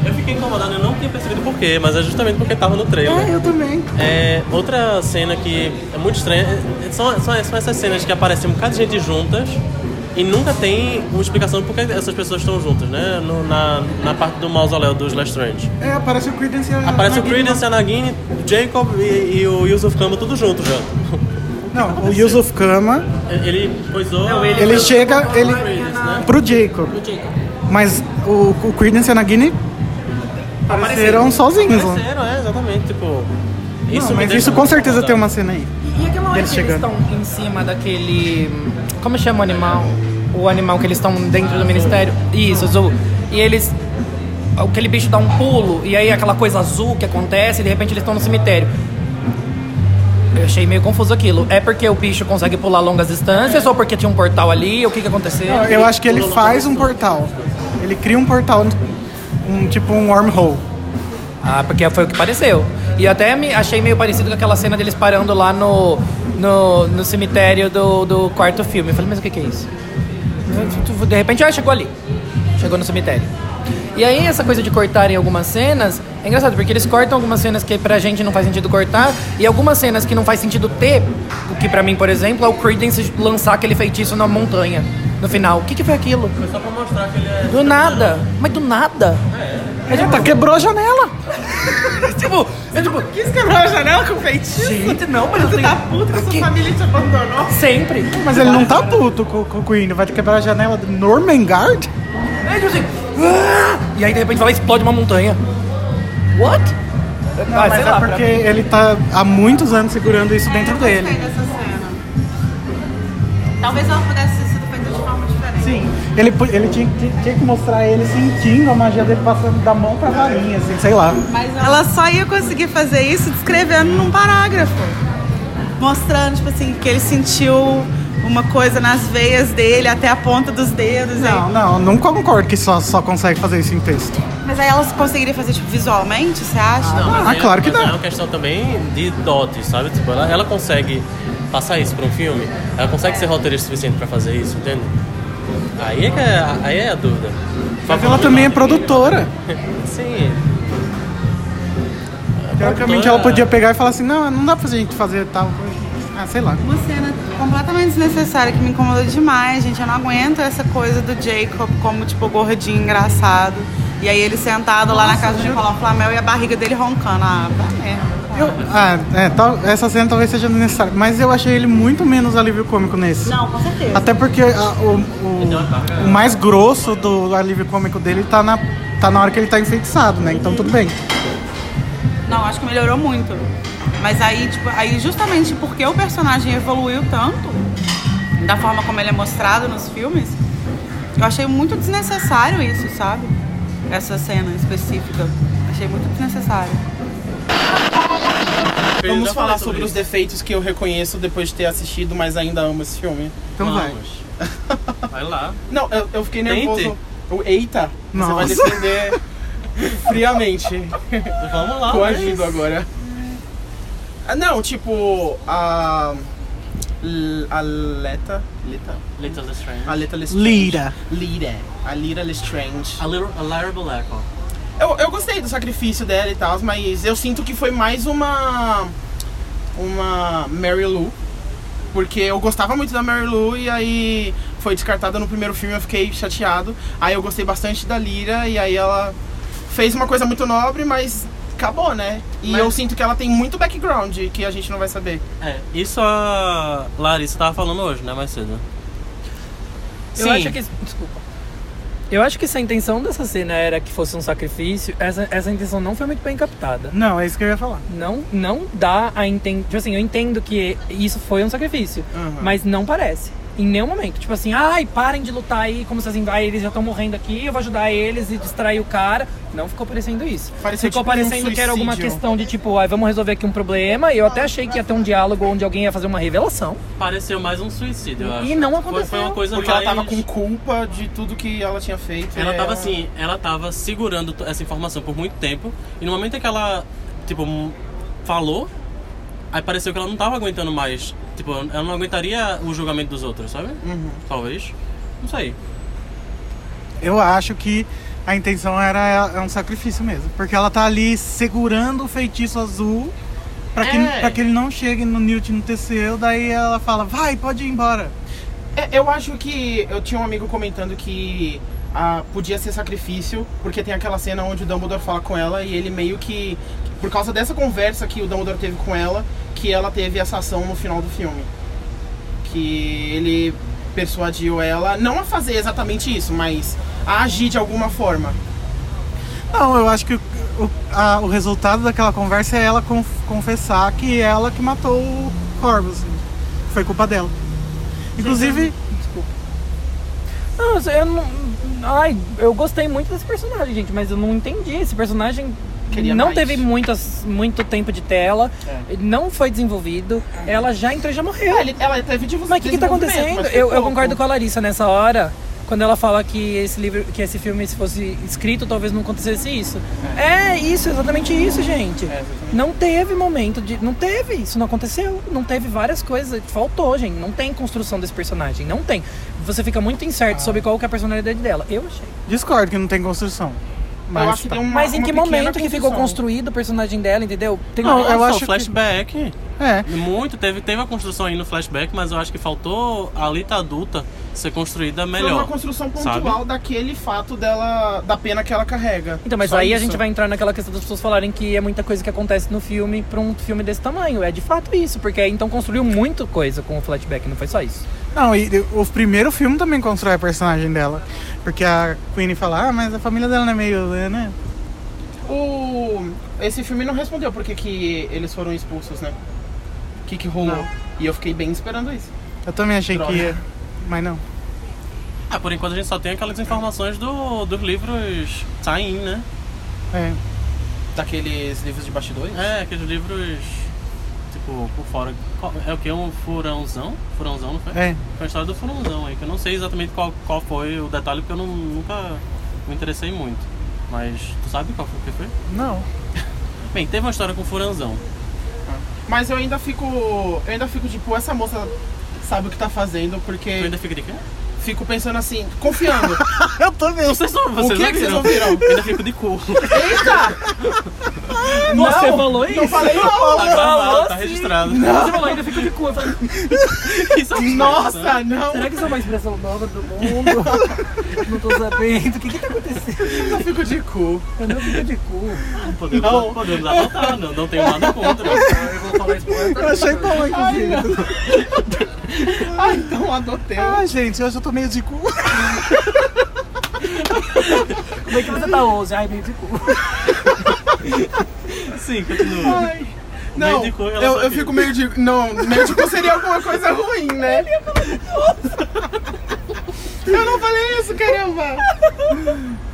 Eu fiquei incomodado, eu não tinha percebido por quê, mas é justamente porque tava no trailer. É, eu também. É, outra cena que é muito estranha é- são, são, são essas cenas que aparecem um bocado de gente juntas e nunca tem uma explicação do porquê essas pessoas estão juntas, né? No- na, na parte do mausoléu dos Lestrange. É, aparece o Creedence e a Aparece o Nagini. Creedence, a Nagini, o Jacob e, e o Yusuf Kama tudo junto já. Não, o Yusuf Kama, Ele coisou... Não, ele- ele chega ele, Creedence, né? pro Jacob. Mas o, o Creedence e a Nagini apareceram sozinhos. lá. Apareceram, é, exatamente, tipo... Isso Não, mas isso com certeza tem uma cena aí. E aquela hora Eles que eles chegando. estão em cima daquele. Como chama o animal? O animal que eles estão dentro do ministério? Isso, azul. E eles. Aquele bicho dá um pulo, e aí aquela coisa azul que acontece, e de repente eles estão no cemitério. Eu achei meio confuso aquilo. É porque o bicho consegue pular longas distâncias ou porque tinha um portal ali? O que que aconteceu? Eu acho que ele faz um portal. Ele cria um portal, um tipo um wormhole. Ah, porque foi o que pareceu. E até me achei meio parecido com aquela cena deles parando lá no, no, no cemitério do, do quarto filme. Eu falei, mas o que, que é isso? De repente, ah, chegou ali. Chegou no cemitério. E aí, essa coisa de cortarem algumas cenas, é engraçado, porque eles cortam algumas cenas que pra gente não faz sentido cortar, e algumas cenas que não faz sentido ter, o que pra mim, por exemplo, é o Credence lançar aquele feitiço na montanha, no final. O que, que foi aquilo? Foi só pra mostrar que ele é... Do nada. Mas do nada. Eita, quebrou a janela. tipo, é tipo, Quis quebrar a janela com feitiço? gente, não, mas eu Você tenho... tá puto que sua família te abandonou? Sempre. Mas ele não tá puto com, com o Queen, vai quebrar a janela do Normangard? É tipo assim. "Ah!" E aí de repente vai lá e explode uma montanha. What? Não, Ah, mas sei é lá, porque ele tá há muitos anos segurando isso dentro Eu gostei dele. dessa cena. Talvez ela pudesse Ele, ele tinha, tinha- tinha que mostrar ele sentindo a magia dele passando da mão pra varinha, assim, sei lá. Mas ela só ia conseguir fazer isso descrevendo num parágrafo. Mostrando, tipo assim, que ele sentiu uma coisa nas veias dele até a ponta dos dedos. Não, aí. não, não concordo que só, só consegue fazer isso em texto. Mas aí ela conseguiria fazer, tipo, visualmente, você acha? Não, mas Ah, aí- claro que mas não. É uma questão também de dote, sabe? Tipo, ela, ela consegue passar isso pra um filme, ela consegue ser roteirista suficiente pra fazer isso, entende? Aí é, que é, aí é a dúvida. Mas ela também é produtora. Sim. Teoricamente ela podia pegar e falar assim, não, não dá pra gente fazer tal coisa. Ah, sei lá. Uma cena completamente desnecessária que me incomodou demais, gente. Eu não aguento essa coisa do Jacob como, tipo, gordinho engraçado. E aí ele sentado lá na casa do Nicolau Flamel e a barriga dele roncando. Ah, pra merda. Eu, ah, é, tal, essa cena talvez seja necessária, mas eu achei ele muito menos alívio cômico nesse. Não, com certeza. Até porque ah, o, o, o mais grosso do alívio cômico dele tá na, tá na hora que ele tá enfeitiçado, né? Então tudo bem. Não, acho que melhorou muito. Mas aí, tipo, aí justamente porque o personagem evoluiu tanto, da forma como ele é mostrado nos filmes, eu achei muito desnecessário isso, sabe? Essa cena específica. Achei muito desnecessário. Vamos já falar sobre sobre os defeitos que eu reconheço depois de ter assistido, mas ainda amo esse filme. Então vai. Vamos. Vai lá. Não, eu, eu fiquei Tente. nervoso. O Eita, você vai Nossa. defender friamente. Vamos lá. Coagido mas- agora. Ah, não, tipo, a. A Leta. Leta? Little Strange. A Leta Lestrange. Lira. Lira. A Lira Lestrange. A little, a Echo. Eu, eu gostei do sacrifício dela e tal, mas eu sinto que foi mais uma. Uma Mary Lou. Porque eu gostava muito da Mary Lou e aí foi descartada no primeiro filme eu fiquei chateado. Aí eu gostei bastante da Lira e aí ela fez uma coisa muito nobre, mas acabou, né? E Mas- eu sinto que ela tem muito background que a gente não vai saber. É, isso a Larissa tava falando hoje, né? Mais cedo. Eu acho que. Desculpa. Eu acho que se a intenção dessa cena era que fosse um sacrifício, essa, essa intenção não foi muito bem captada. Não, é isso que eu ia falar. Não, não dá a entender. Tipo assim, eu entendo que isso foi um sacrifício, Uhum. mas não parece. Em nenhum momento. Tipo assim, ai, parem de lutar aí, como se assim, ai, eles já estão morrendo aqui, eu vou ajudar eles e distrair o cara. Não ficou parecendo isso. Pareceu ficou tipo um parecendo que era alguma questão de tipo, ai, vamos resolver aqui um problema. Eu até achei que ia ter um diálogo onde alguém ia fazer uma revelação. Pareceu mais um suicídio, eu acho. E não Foi- aconteceu. Foi, uma coisa Porque mais... ela tava com culpa de tudo que ela tinha feito. Ela e tava assim, ela tava segurando essa informação por muito tempo. E no momento em que ela, tipo, falou, aí pareceu que ela não tava aguentando mais. Tipo, ela não aguentaria o julgamento dos outros, sabe? Uhum. Talvez. Não sei. Eu acho que a intenção era é um sacrifício mesmo. Porque ela tá ali segurando o feitiço azul pra que, É. pra que ele não chegue no Newt no Teseu. Daí ela fala, vai, pode ir embora. É, eu acho que eu tinha um amigo comentando que ah, podia ser sacrifício, porque tem aquela cena onde o Dumbledore fala com ela e ele meio que, por causa dessa conversa que o Dumbledore teve com ela, que ela teve essa ação no final do filme. Que ele persuadiu ela, não a fazer exatamente isso, mas a agir de alguma forma. Não, eu acho que o, o, a- o resultado daquela conversa é ela conf- confessar que ela que matou o Corvus. assim. Foi culpa dela. Inclusive, Não, eu não. Ai, eu gostei muito desse personagem, gente, mas eu não entendi. Esse personagem Queria não mais. teve muitas, muito tempo de tela, É. não foi desenvolvido. Ela já entrou e já morreu. É, ela teve de Mas o que, que tá acontecendo? Eu, eu concordo com a Larissa nessa hora. Quando ela fala que esse livro, que esse filme, se fosse escrito, talvez não acontecesse isso. É, isso, exatamente isso, gente. É, exatamente. Não teve momento de. Não teve, isso não aconteceu. Não teve várias coisas. Faltou, gente. Não tem construção desse personagem. Não tem. Você fica muito incerto sobre qual que é a personalidade dela. Eu achei. discordo que não tem construção. Mas, eu acho que tá. Mas em que momento que ficou construído o personagem dela, entendeu? Tem Não, que- flashback. É. Muito, teve, teve a construção aí no flashback, mas eu acho que faltou a Lita adulta ser construída Foi melhor. uma construção pontual sabe? daquele fato dela, da pena que ela carrega. Então, mas Só aí a isso. gente vai entrar naquela questão das pessoas falarem que é muita coisa que acontece no filme pra um filme desse tamanho. É de fato isso, porque então construiu muita coisa com o flashback, não foi só isso. Não, e o primeiro filme também constrói a personagem dela. Porque a Queen fala, ah, mas a família dela não é meio, né? O... Esse filme não respondeu porque que eles foram expulsos, né? O que que rolou? Não. E eu fiquei bem esperando isso. Eu também achei Droga. que ia, mas não. Ah, por enquanto a gente só tem aquelas informações do, dos livros tie-in, né? É. Daqueles livros de bastidores? É, aqueles livros, tipo, por fora. É o que? Um furãozão? Furãozão, não foi? É. Foi a história do furãozão aí, que eu não sei exatamente qual, qual foi o detalhe, porque eu não- nunca me interessei muito. Mas tu sabe qual foi o que foi? Não. Bem, teve uma história com o furãozão. Mas eu ainda fico. Eu ainda fico tipo, essa moça sabe o que tá fazendo, Tu porque ainda fica de quê? Fico pensando assim, confiando. Eu tô vendo. Vocês não, vocês que não que vocês viram? ouviram? Eu ainda fico de cu. Eita! Você Não, falou Não isso? falei não! Tá tá sim. registrado. Você falou, ainda fica de cu. Eu falei, Isso é. Nossa, não! será que isso é uma expressão nova do mundo? não tô sabendo. O que que tá acontecendo? Eu fico de cu. Eu não fico de cu. Podemos, Não. podemos adotar, não, não tenho nada contra. Eu vou falar isso pra Eu achei bom, inclusive. Ah, então adotei. Ai, gente, hoje eu tô meio de cu. Como é que você tá hoje? Ai, meio de cu. Sim, continua. Ai. Não, Meio de cu, ela eu, eu fico meio de. Não, meio de cu seria alguma coisa ruim, né? Eu não falei isso, caramba!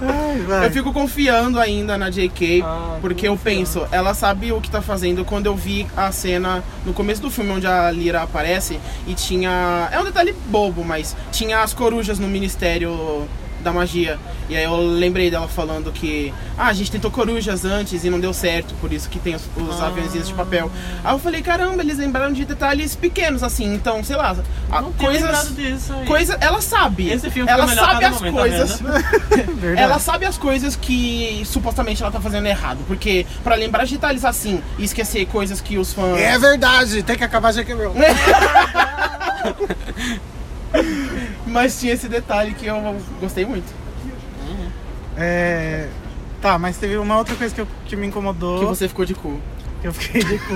Ai, vai. Eu fico confiando ainda na JK, Ah, porque eu penso, ela sabe o que tá fazendo. Quando eu vi a cena no começo do filme onde a Lyra aparece e tinha. É um detalhe bobo, mas tinha as corujas no Ministério da Magia. E aí eu lembrei dela falando que. Ah, a gente tentou corujas antes e não deu certo, por isso que tem os, os aviãozinhos de papel. Aí eu falei, caramba, eles lembraram de detalhes pequenos assim, então, sei lá, a- Não coisas. disso aí. Coisa, ela sabe. Esse filme ela sabe as momento, tá coisas. Ela sabe as coisas que supostamente ela tá fazendo errado. Porque pra lembrar de detalhes assim e esquecer coisas que os fãs. É verdade, tem que acabar já quebrou. Mas tinha esse detalhe que eu gostei muito. É. Tá, mas teve uma outra coisa que, eu- que me incomodou. Que você ficou de cu. que eu fiquei de cu.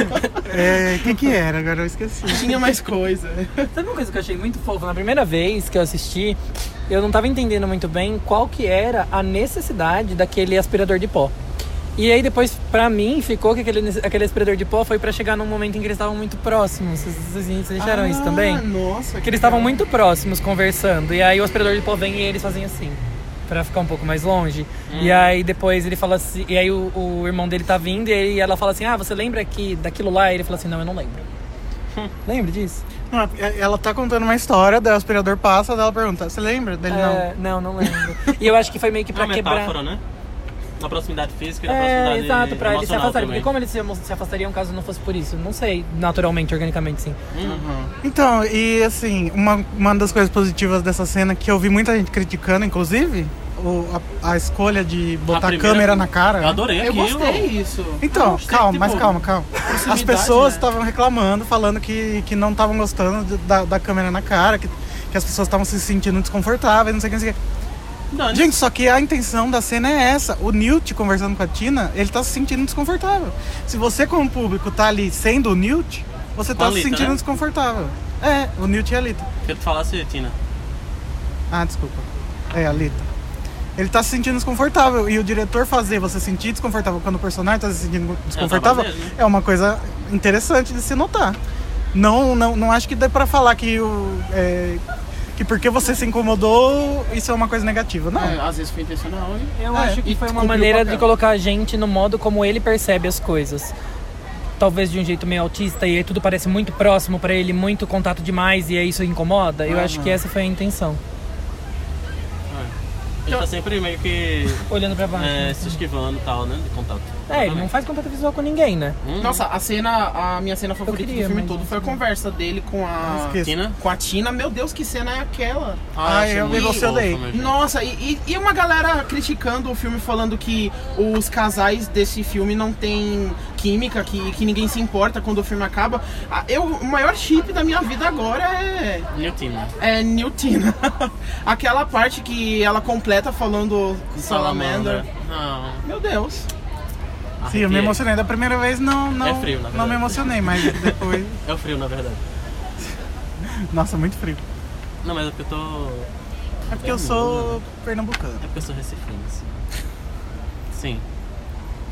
é. O que que era? Agora eu esqueci. Tinha mais coisa. Sabe uma coisa que eu achei muito fofa? Na primeira vez que eu assisti, eu não tava entendendo muito bem qual que era a necessidade daquele aspirador de pó. E aí depois, pra mim, ficou que aquele, aquele aspirador de pó foi pra chegar num momento em que eles estavam muito próximos. Vocês, vocês, vocês acharam isso também? Ah, Nossa. Que eles estavam muito próximos conversando. E aí o aspirador de pó vem e eles fazem assim. Pra ficar um pouco mais longe. E aí depois ele fala assim. E aí o, o irmão dele tá vindo e aí ela fala assim: Ah, você lembra que daquilo lá? E ele fala assim: Não, eu não lembro. Lembra disso? Não, é- ela tá contando uma história, daí o aspirador passa, daí ela pergunta: Você lembra dele? Não. É, não, não lembro. e eu acho que foi meio que É pra uma quebrar. metáfora, né? Na proximidade física e na É, proximidade exato, pra eles se afastarem. também. Porque como eles se, afastariam caso não fosse por isso? Não sei, naturalmente, organicamente, sim. Então, e assim, uma, uma das coisas positivas dessa cena que eu vi muita gente criticando, inclusive, o- a, a escolha de botar a, primeira- câmera na cara. Eu adorei Eu aquilo. gostei isso. Então, gostei, calma, tipo, mas calma, calma. As pessoas né? estavam reclamando, falando que, que não estavam gostando de- da, da câmera na cara, que, que as pessoas estavam se sentindo desconfortáveis, não sei o que, não sei o que. Dane. Gente, só que a intenção da cena é essa. O Newt conversando com a Tina, ele tá se sentindo desconfortável. Se você, como público, tá ali sendo o Newt, você Com tá a se Lita, sentindo né? desconfortável. É, o Newt e a Lita. Queria que tu falasse, Tina. Ah, desculpa. É, a Lita. Ele tá se sentindo desconfortável. E o diretor fazer você sentir desconfortável quando o personagem tá se sentindo desconfortável dele, né? é uma coisa interessante de se notar. Não, não, não acho que dê pra falar que o. é, que porque você se incomodou, isso é uma coisa negativa. Não. É, às vezes foi intencional. hein? Eu É, acho que e foi uma maneira de colocar a gente no modo como ele percebe as coisas. Talvez de um jeito meio autista e aí tudo parece muito próximo pra ele, muito contato demais e aí isso incomoda. Eu acho que essa foi a intenção. Ele tá sempre meio que Olhando pra baixo. é, né? se esquivando e tal, né? De contato. É, ele não faz contato visual com ninguém, né? Hum. Nossa, a cena, a minha cena favorita queria, do filme mas todo não foi a sei. conversa dele com a. Tina? Com a Tina. Meu Deus, que cena é aquela? Ah, achei eu me emocionei. gente. Nossa, e, e- e uma galera criticando o filme, falando que os casais desse filme não tem química, que, que ninguém se importa quando o filme acaba. Ah, Eu, o maior chip da minha vida agora é. New Tina. É New Tina. Aquela parte que ela completa falando Salamander. Não. Meu Deus. Sim, eu me Arrepiei. emocionei. Da primeira vez não, não, É frio, na não me emocionei, mas depois. É o frio, na verdade. Nossa, muito frio. Não, mas é porque eu tô. É porque eu sou pernambucano. É porque eu sou recifino, assim. Sim.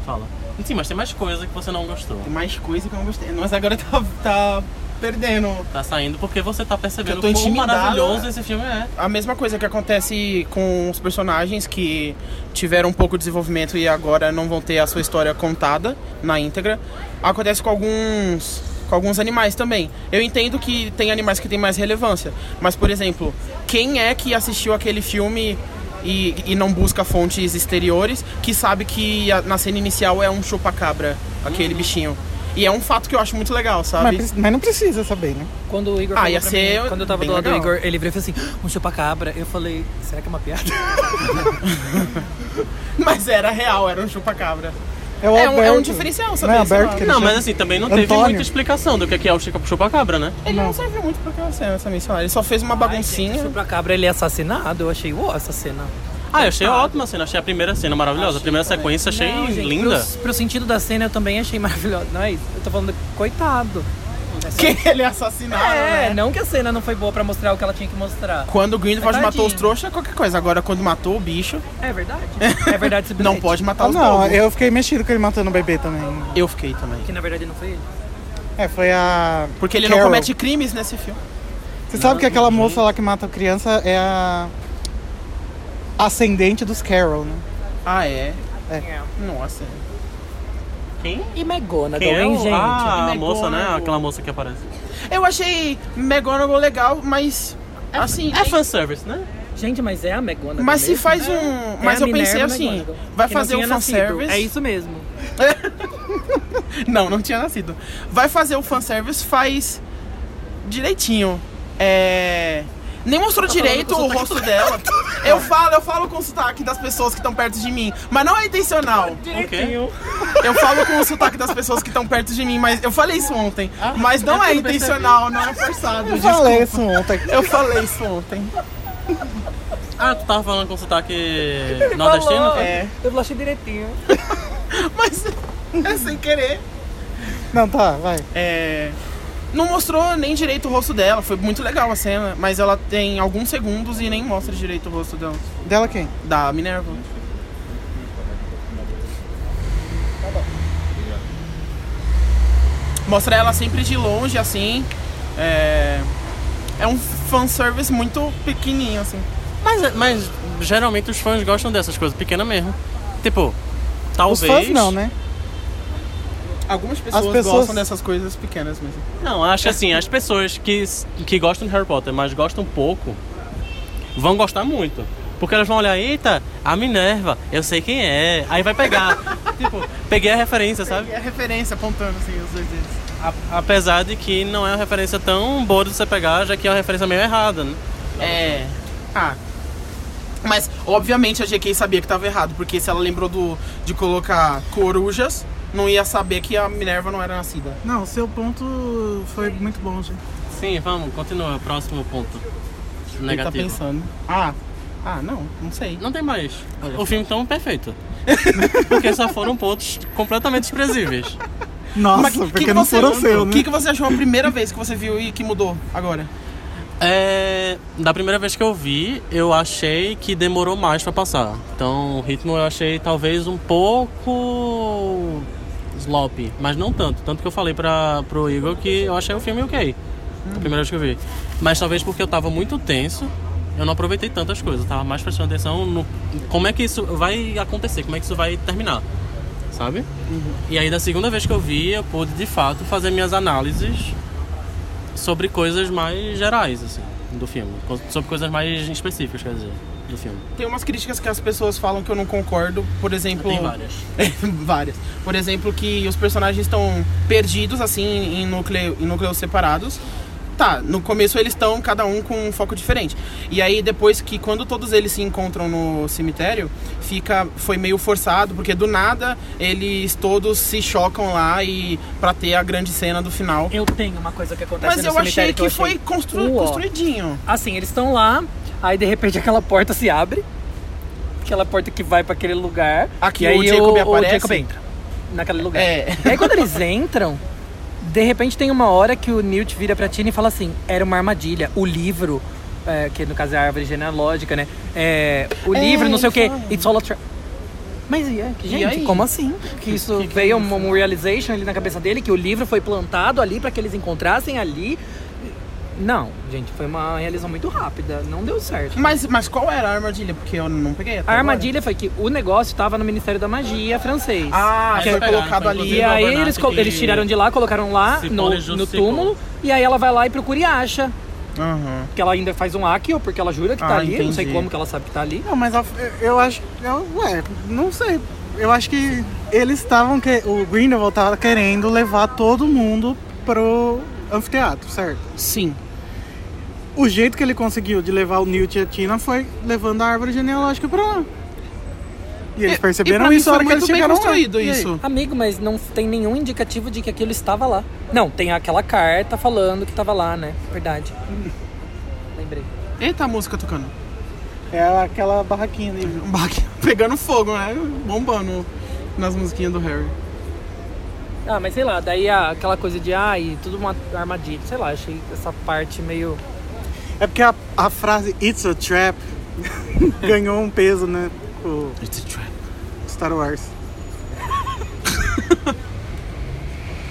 Fala. Sim, mas tem mais coisa que você não gostou. Tem mais coisa que eu não gostei. Mas agora tá, tá perdendo. Tá saindo porque você tá percebendo Eu tô quão maravilhoso esse filme é. A mesma coisa que acontece com os personagens que tiveram um pouco de desenvolvimento e agora não vão ter a sua história contada na íntegra, acontece com alguns com alguns animais também. Eu entendo que tem animais que têm mais relevância, mas por exemplo, quem é que assistiu aquele filme e, e não busca fontes exteriores, que sabe que a- na cena inicial é um chupa-cabra, aquele bichinho. E é um fato que eu acho muito legal, sabe? Mas, mas não precisa saber, né? Quando o Igor Ah, ia ser mim, quando eu tava do lado do legal. Igor, ele virou e falou assim, um chupa-cabra. Eu falei, será que é uma piada? Mas era real, era um chupa-cabra. É, o É um, é um diferencial, Não sabe? é Sei Alberto Não, mas assim, também não teve Antônio. muita explicação do que é o Chica Chupa-Cabra, né? Ele não serve muito pra aquela cena sei lá. Ele só fez uma O baguncinha. chupa-cabra, ele é assassinado. Eu achei, uau, essa cena. Ah, eu achei ótima a cena, achei a primeira cena maravilhosa. A primeira sequência achei Não, gente, linda. Pro, pro sentido da cena, eu também achei maravilhosa. Não é isso? Eu tô falando, coitado. que ele assassinaram, É, né? não que a cena não foi boa pra mostrar o que ela tinha que mostrar. Quando o Grindelwald Tadinho. matou os trouxas, é qualquer coisa. Agora, quando matou o bicho, É verdade. É verdade esse não pode matar Ah, os não, bobos. eu fiquei mexido com ele matando o bebê também. Eu fiquei também. Que na verdade não foi ele. É, foi a. Porque ele não Carol. comete crimes nesse filme. Você sabe que aquela moça lá que mata a criança é a. Ascendente dos Carol, né? Ah, é? É. Nossa. Quem? E McGonagall, Quem é hein, o... gente? Ah, a McGonagall. moça, né? Aquela moça que aparece. Eu achei McGonagall legal, mas... Assim... É fanservice, né? Gente, mas é a McGonagall Mas se mesmo? faz um... É Mas a eu pensei assim, vai fazer o nascido. fanservice... É isso mesmo. Não, não tinha nascido. Vai fazer o fanservice, faz direitinho. É. Nem mostrou Tá direito o rosto dela. Eu falo, eu falo com o sotaque das pessoas que estão perto de mim, mas não é intencional. O quê? Eu falo com o sotaque das pessoas que estão perto de mim, mas eu falei isso ontem. Mas não eu é não percebi. intencional, não é forçado. Eu falei desculpa. isso ontem. Eu falei isso ontem. Ah, tu tava falando com sotaque nordestino? falou. É. Eu achei direitinho. Mas é sem querer. Não, tá, vai. É, Não mostrou nem direito o rosto dela, foi muito legal a cena, mas ela tem alguns segundos e nem mostra direito o rosto dela. Dela quem? Da Minerva. Mostra ela sempre de longe, assim. É, é um fanservice muito pequenininho, assim. Mas, mas geralmente os fãs gostam dessas coisas pequenas mesmo. Tipo, talvez. Os fãs não, né? Algumas pessoas, pessoas- gostam dessas coisas pequenas mesmo. Não, acho que assim, as pessoas que, que gostam de Harry Potter, mas gostam pouco, vão gostar muito. Porque elas vão olhar, eita, a Minerva, eu sei quem é. Aí vai pegar. tipo, peguei a referência, sabe? E a referência apontando assim os dois dedos. A- apesar de que não é uma referência tão boa de você pegar, já que é uma referência meio errada, né? É. Ah. Mas, obviamente, a GK sabia que tava errado, porque se ela lembrou do, de colocar corujas, não ia saber que a Minerva não era nascida. Não, o seu ponto foi muito bom, gente. Sim, vamos, continua. Próximo ponto. Ele tá Negativo. pensando. Ah. Ah, não, não sei. Não tem mais. O filme tão perfeito. Porque só foram pontos completamente desprezíveis. Nossa, Mas que- porque que não você- foram seus, O né? que, que você achou a primeira vez que você viu e que mudou agora? É, da primeira vez que eu vi, eu achei que demorou mais pra passar. Então, o ritmo eu achei talvez um pouco sloppy, mas não tanto. Tanto que eu falei pra, pro Igor que eu achei o filme ok. A primeira vez que eu vi. Mas talvez porque eu tava muito tenso, eu não aproveitei tantas coisas. Eu tava mais prestando atenção no como é que isso vai acontecer, como é que isso vai terminar. Sabe? E aí, da segunda vez que eu vi, eu pude de fato fazer minhas análises sobre coisas mais gerais, assim, do filme. Sobre coisas mais específicas, quer dizer, do filme. Tem umas críticas que as pessoas falam que eu não concordo, por exemplo. Tem várias. várias. Por exemplo, que os personagens estão perdidos, assim, em, núcleo, em núcleos separados. Tá, no começo eles estão cada um com um foco diferente. E aí depois que quando todos eles se encontram no cemitério, fica foi meio forçado, porque do nada eles todos se chocam lá e para ter a grande cena do final. Eu tenho uma coisa que acontece Mas no eu achei cemitério que, eu foi constru- construidinho. Assim, eles estão lá, aí de repente aquela porta se abre. Aquela porta que vai pra aquele lugar. Aqui e aí o Jacob aparece? Jacob entra naquele lugar. É. E aí quando eles entram, de repente tem uma hora que o Newt vira pra Tina e fala assim: era uma armadilha. O livro, é, que no caso é a árvore genealógica, né? É, o É, livro, não sei o que, fala. it's all a trap. Mas e é, E gente, aí? como assim? Que isso que que veio é um, um realization ali na cabeça dele, que o livro foi plantado ali pra que eles encontrassem ali. Não, gente, foi uma realização muito rápida, não deu certo. Mas, mas qual era a armadilha? Porque eu não peguei até A agora. armadilha foi que o negócio tava no Ministério da Magia francês. Ah, que foi pegaram, colocado foi ali. E aí eles, co- que eles tiraram de lá, colocaram lá se no, planejou no se túmulo. E aí ela vai lá e procura e acha. Aham. Que ela ainda faz um Akio, porque ela jura que tá Ah, ali. Eu Não sei entendi. como que ela sabe que tá ali. Não, mas a- eu acho. Eu, ué, não sei. Eu acho que eles estavam. Que, o Grindelwald tava querendo levar todo mundo pro anfiteatro, certo? Sim. O jeito que ele conseguiu de levar o Newt e a Tina foi levando a árvore genealógica pra lá. E eles E- e perceberam pra mim isso a foi hora que eles muito bem chegaram lá. E isso. Amigo, mas não tem nenhum indicativo de que aquilo estava lá. Não, tem aquela carta falando que estava lá, né? Verdade. Lembrei. Eita, a música tocando. É aquela barraquinha ali. Um baque pegando fogo, né? Bombando nas musiquinhas do Harry. Ah, mas sei lá, daí aquela coisa de, ai, tudo uma armadilha. Sei lá, achei essa parte meio. É porque a, a frase It's a Trap ganhou um peso, né? O It's a trap. Star Wars.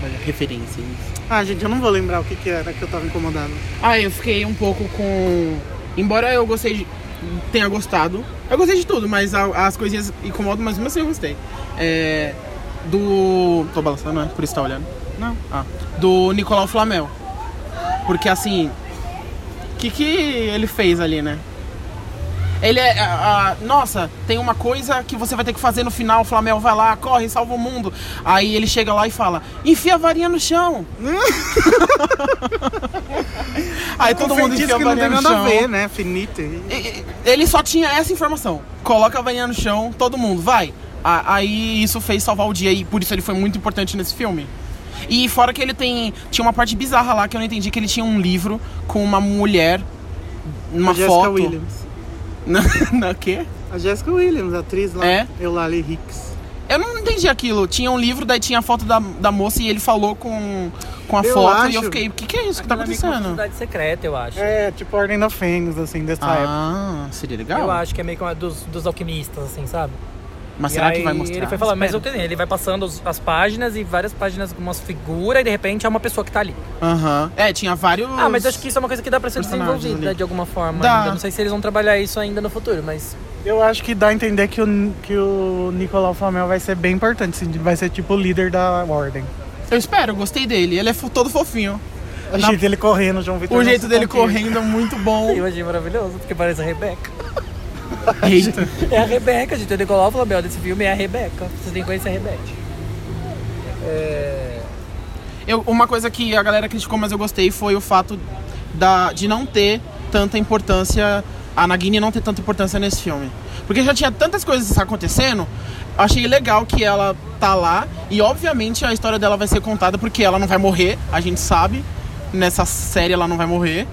Olha, referências. Ah, gente, eu não vou lembrar o que, que era que eu tava incomodado. Ah, eu fiquei um pouco com. Embora eu gostei de. tenha gostado. Eu gostei de tudo, mas a- as coisinhas incomodam, mas mesmo assim eu gostei. É. Do. Tô balançando, né? Por isso tá olhando. Não. Ah. Do Nicolau Flamel. Porque assim. O que, que ele fez ali, né? Ele é. a- a- nossa, tem uma coisa que você vai ter que fazer no final. O Flamel vai lá, corre, salva o mundo. Aí ele chega lá e fala: enfia a varinha no chão. Aí todo mundo enfia a que não varinha tem no nada chão. a ver, né? E- Ele só tinha essa informação. Coloca a varinha no chão, todo mundo, vai. Aí isso fez salvar o dia e por isso ele foi muito importante nesse filme. E fora que ele tem. Tinha uma parte bizarra lá que eu não entendi, que ele tinha um livro com uma mulher. Uma a Jessica foto. Williams. Na, na quê? A Jessica Williams, a atriz lá. É? Eulalie Hicks. Eu não entendi aquilo. Tinha um livro, daí tinha a foto da, da moça e ele falou com, com a Eu foto. E acho- eu fiquei, o que, que é isso que tá Aquela meio que uma acontecendo? sociedade secreta, eu acho. É, tipo Ordem da Fênix, assim, dessa época. Ah, seria legal. Eu acho que é meio que uma dos, dos alquimistas, assim, sabe? Mas E será que vai mostrar? Ele foi falando, mas eu tenho, ele vai passando os- as páginas e várias páginas com umas figuras e de repente é uma pessoa que tá ali. Aham. É, tinha vários. Ah, mas acho que isso é uma coisa que dá pra ser desenvolvida ali. de alguma forma. Dá. ainda. Não sei se eles vão trabalhar isso ainda no futuro, mas. Eu acho que dá a entender que o, que o Nicolau Flamel vai ser bem importante, assim, vai ser tipo o líder da Ordem. Eu espero, eu gostei dele. Ele é todo fofinho. O Na- jeito dele correndo, João Vitor. O jeito dele correndo é muito bom. Eu achei maravilhoso, porque parece a Rebeca. Eita. É a Rebeca, gente. O Nicolau Flamel desse filme é a Rebeca. Vocês têm que conhecer a Rebeca. É... Eu, uma coisa que a galera criticou, mas eu gostei, foi o fato da, de não ter tanta importância. A Nagini não ter tanta importância nesse filme. Porque já tinha tantas coisas acontecendo. Achei legal que ela tá lá. E obviamente a história dela vai ser contada porque ela não vai morrer, a gente sabe. Nessa série ela não vai morrer.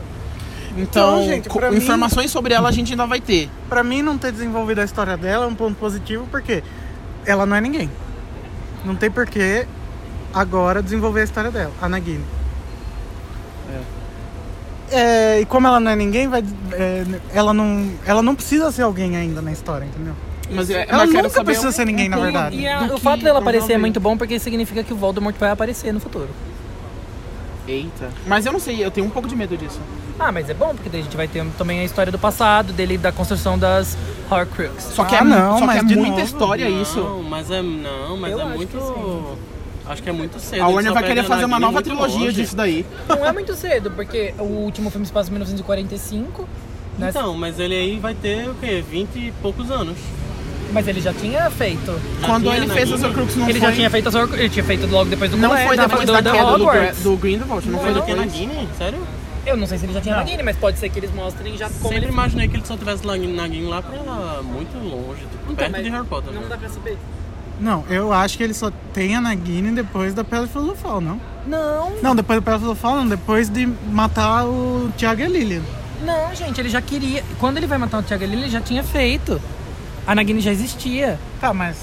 Então, Então, gente, mim- informações sobre ela a gente ainda vai ter. Pra mim, não ter desenvolvido a história dela é um ponto positivo, porque ela não é ninguém. Não tem porquê agora desenvolver a história dela, a Nagini. É, e como ela não é ninguém, vai, é, ela, não, ela não precisa ser alguém ainda na história, entendeu? Mas, é, Ela mas quero nunca precisa um- ser ninguém, na um- verdade. E a- do o fato dela aparecer é muito bom porque significa que o Voldemort vai aparecer no futuro. Eita. Mas eu não sei, eu tenho um pouco de medo disso. Ah, mas é bom porque daí a gente vai ter também a história do passado, dele da construção das Horcrux. Só que Ah, é, não, só que mas é de muita novo. história não, isso. mas é não, mas Eu é acho muito. que. Acho que é muito cedo. A Warner vai querer fazer uma nova trilogia longe. disso daí. Não é muito cedo, porque o último filme se passa em 1945, né? Então, mas ele aí vai ter o quê? 20 e poucos anos. Mas ele já tinha feito. Já Quando tinha ele fez os Horcrux não ele foi... já tinha feito as Horcrux, ele tinha feito logo depois do Não colégio, foi da- depois do, da da queda do, Hogwarts. do Grindelwald, não, Não foi foi do que depois? Nagini? Sério? Eu não sei se ele já tinha Nagini, mas pode ser que eles mostrem já como Sempre ele... imaginei que ele só tivesse Nagini lá pra muito longe, tipo, Então, perto de Harry Potter. Não né? dá pra saber. Não, eu acho que ele só tem a Nagini depois da Pedra Filosofal, não? Não, Não, depois da Pedra Filosofal, não. Depois de matar o Tiago e a Lilian. não, gente, ele já queria... Quando ele vai matar o Thiago ali, ele já tinha feito. A Nagini já existia. Tá, mas...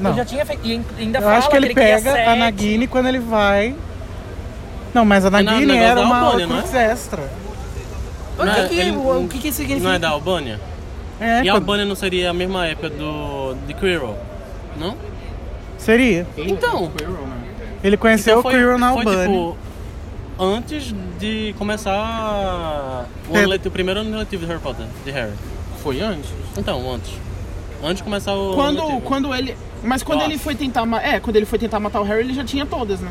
Não. Ele já tinha feito. E ainda Eu fala acho que ele pega a Nagini quando ele vai... Não, mas a na- Nagini era da uma Albânia, não é? Horcrux extra. O que, é- que, ele- o, que que significa? Não é da Albânia? É, e quando- Albânia não seria a mesma época do de Quirrell, não? Seria. Então, Ele conheceu então o Quirrell na foi Albany. tipo antes de começar o, É. ano letivo, o primeiro ano letivo de Harry Potter, de Harry. Foi antes. Então, antes. Antes de começar o Quando, quando ele. Mas quando Nossa. ele foi tentar. ma- É, quando ele foi tentar matar o Harry, ele já tinha todas, né?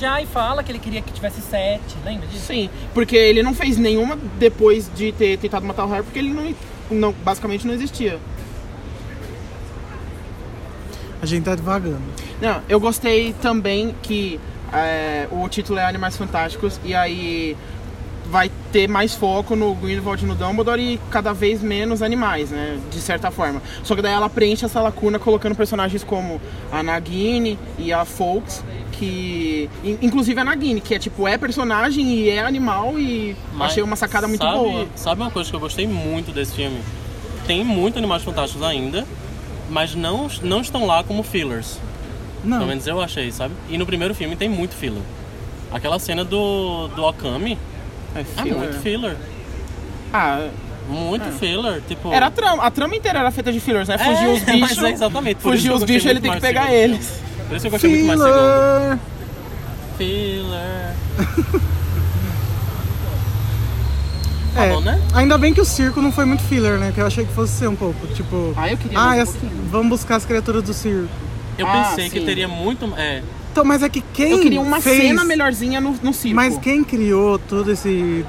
Já e fala que ele queria que tivesse sete, lembra disso? Sim, porque ele não fez nenhuma depois de ter tentado matar o Harry, porque ele não, não basicamente não existia. A gente tá devagando. Não, eu gostei também que é, o título é Animais Fantásticos e aí vai ter mais foco no Grindelwald e no Dumbledore e cada vez menos animais, né? De certa forma. Só que daí ela preenche essa lacuna colocando personagens como a Nagini e a Fawkes, que... in- Inclusive a Nagini, que é tipo, é personagem e é animal e Mas achei uma sacada muito sabe, boa. Sabe uma coisa que eu gostei muito desse filme? Tem muito Animais Fantásticos ainda, mas não, não estão lá como fillers. Pelo Não. menos eu achei, sabe? E no primeiro filme tem muito filler. Aquela cena do, do Okami É, é filler. muito filler. Ah, Muito filler. Tipo, era a trama. A trama inteira era feita de fillers, né? Fugiu os É, bichos. mas é exatamente. Fugiu que os bichos, ele tem que pegar segundo. eles. Por isso eu gostei muito mais do segundo. Filler. Filler. Tá É, bom, né? ainda bem que o circo não foi muito filler, né? Que eu achei que fosse ser um pouco, tipo... Ah, eu queria Ah, um pouquinho. vamos buscar as criaturas do circo. Eu Ah, pensei que sim. teria muito. É, Então, mas é que quem Eu queria uma fez... cena melhorzinha no, no circo. Mas quem criou todo esse...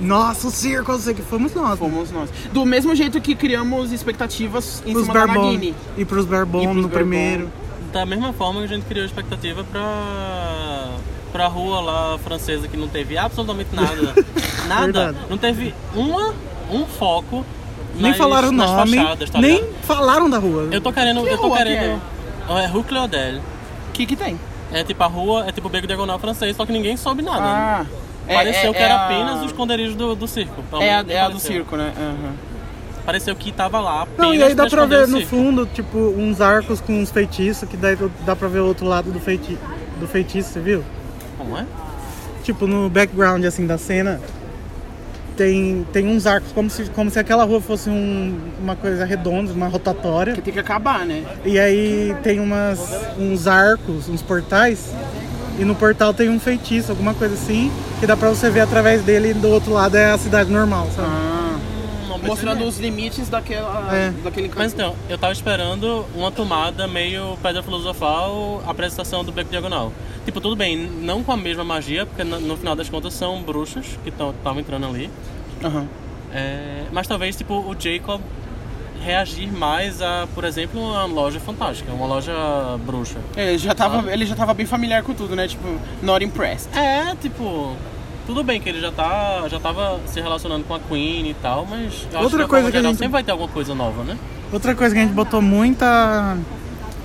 Nossa, o circo, sei que fomos nós. né? Fomos nós. Do mesmo jeito que criamos expectativas em Pros cima da Barbon. Nagini. E pros Barbon E pros no Barbon. primeiro. da mesma forma que a gente criou expectativa pra. pra rua lá francesa que não teve absolutamente nada. nada. Verdade. Não teve uma, um foco. Nem nas- falaram o nas nome, fachadas, tá nem ligado? falaram da rua. Eu tô querendo. Que eu tô rua que querendo. É Rue Cléodel. O que que tem? É tipo a rua, é tipo o beco diagonal francês, só que ninguém soube nada. Ah. é- Pareceu é- que é era a- apenas o esconderijo do, do circo. pelo É a, é a do pareceu. circo, né? Aham. Pareceu que tava lá apenas Não, e aí dá pra ver no circo. fundo, tipo, uns arcos com uns feitiços, que daí dá pra ver o outro lado do, feiti do feitiço, você viu? Como é? Tipo, no background, assim, da cena, tem, tem uns arcos, como se, como se aquela rua fosse um- uma coisa redonda, uma rotatória. Que tem que acabar, né? E aí tem umas, uns arcos, uns portais, e no portal tem um feitiço, alguma coisa assim, que dá pra você ver através dele e do outro lado é a cidade normal, sabe? Ah. Mostrando os limites daquela, É. daquele canto. Mas então, eu tava esperando uma tomada meio pedra filosofal, apresentação do Beco Diagonal. Tipo, tudo bem, não com a mesma magia, porque no, no final das contas são bruxos que estavam entrando ali. Aham. É, mas talvez, tipo, o Jacob reagir mais a, por exemplo, uma loja fantástica, uma loja bruxa. Ele já, tava, Ah. ele já tava bem familiar com tudo, né? Tipo, not impressed. É, tipo, tudo bem que ele já tá, já tava se relacionando com a Queen e tal, mas eu acho Outra que, de coisa que a gente- sempre vai ter alguma coisa nova, né? Outra coisa que a gente botou muita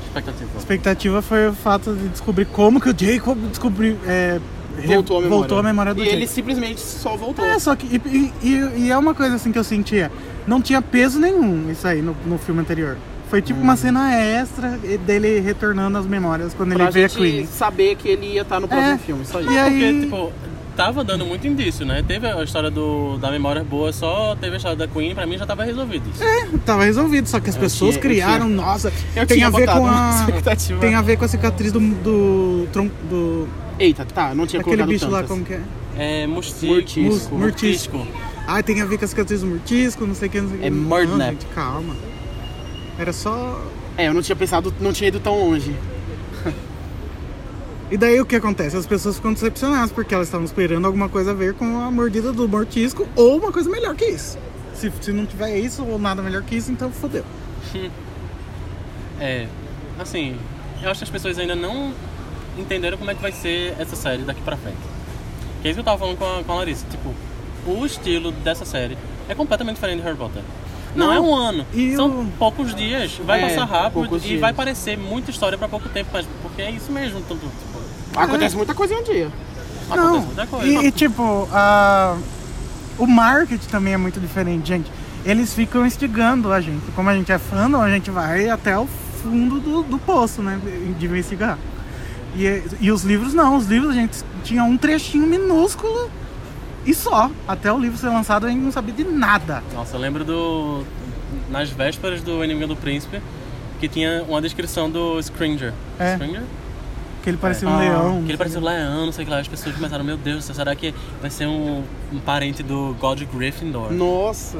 Expectativa. expectativa foi o fato de descobrir como que o Jacob descobriu. É, re- Voltou a memória. voltou a memória do E Jacob. ele simplesmente só voltou. É, só que. E, e- e é uma coisa assim que eu sentia. Não tinha peso nenhum isso aí no, no filme anterior. Foi tipo uma cena extra dele retornando as memórias quando pra ele vê a gente Queen. saber que ele ia estar no próximo É. filme, só isso. E aí. Porque, tipo, tava dando muito indício, né? Teve a história do, da memória boa, só teve a história da Queen, pra mim já tava resolvido isso. Tava resolvido, só que as Eu pessoas tinha- eu criaram, nossa, Eu tem tinha a ver com uma a. expectativa. Tem a ver com a cicatriz do. do, do Eita, tá, não tinha aquele colocado bicho lá, tantas. como que é? É, Mustisco. Murtisco. Murtisco. Ah, tem a ver com a cicatriz do mortisco, não sei o que, não sei o que. É gente, calma. Era só. É, eu não tinha pensado, não tinha ido tão longe. E daí o que acontece? As pessoas ficam decepcionadas porque elas estavam esperando alguma coisa a ver com a mordida do mortisco ou uma coisa melhor que isso. Se, se não tiver isso ou nada melhor que isso, então fodeu. É, assim, eu acho que as pessoas ainda não entenderam como é que vai ser essa série daqui pra frente. Que é isso que eu tava falando com a, com a Larissa. Tipo, o estilo dessa série é completamente diferente de Harry Potter. Não, Não, é um ano, e são o- poucos dias, vai É, passar rápido e dias. vai parecer muita história pra pouco tempo, mas porque é isso mesmo, tanto, tipo, Acontece muita coisa em um dia. acontece Não, muita coisa. e, e, tipo, a, o marketing também é muito diferente, gente. Eles ficam instigando a gente. Como a gente é fã, a gente vai até o fundo do, do poço, né? De investigar. E, e os livros não, os livros a gente tinha um trechinho minúsculo e só. Até o livro ser lançado a gente não sabia de nada. Nossa, eu lembro do. nas vésperas do Inimigo do Príncipe, que tinha uma descrição do Scringer. É. Scringer? Que ele parecia Ah, um leão. Que ele parecia um leão, não sei o que lá. As pessoas começaram, meu Deus, será que vai ser um, um parente do God Gryffindor? Nossa.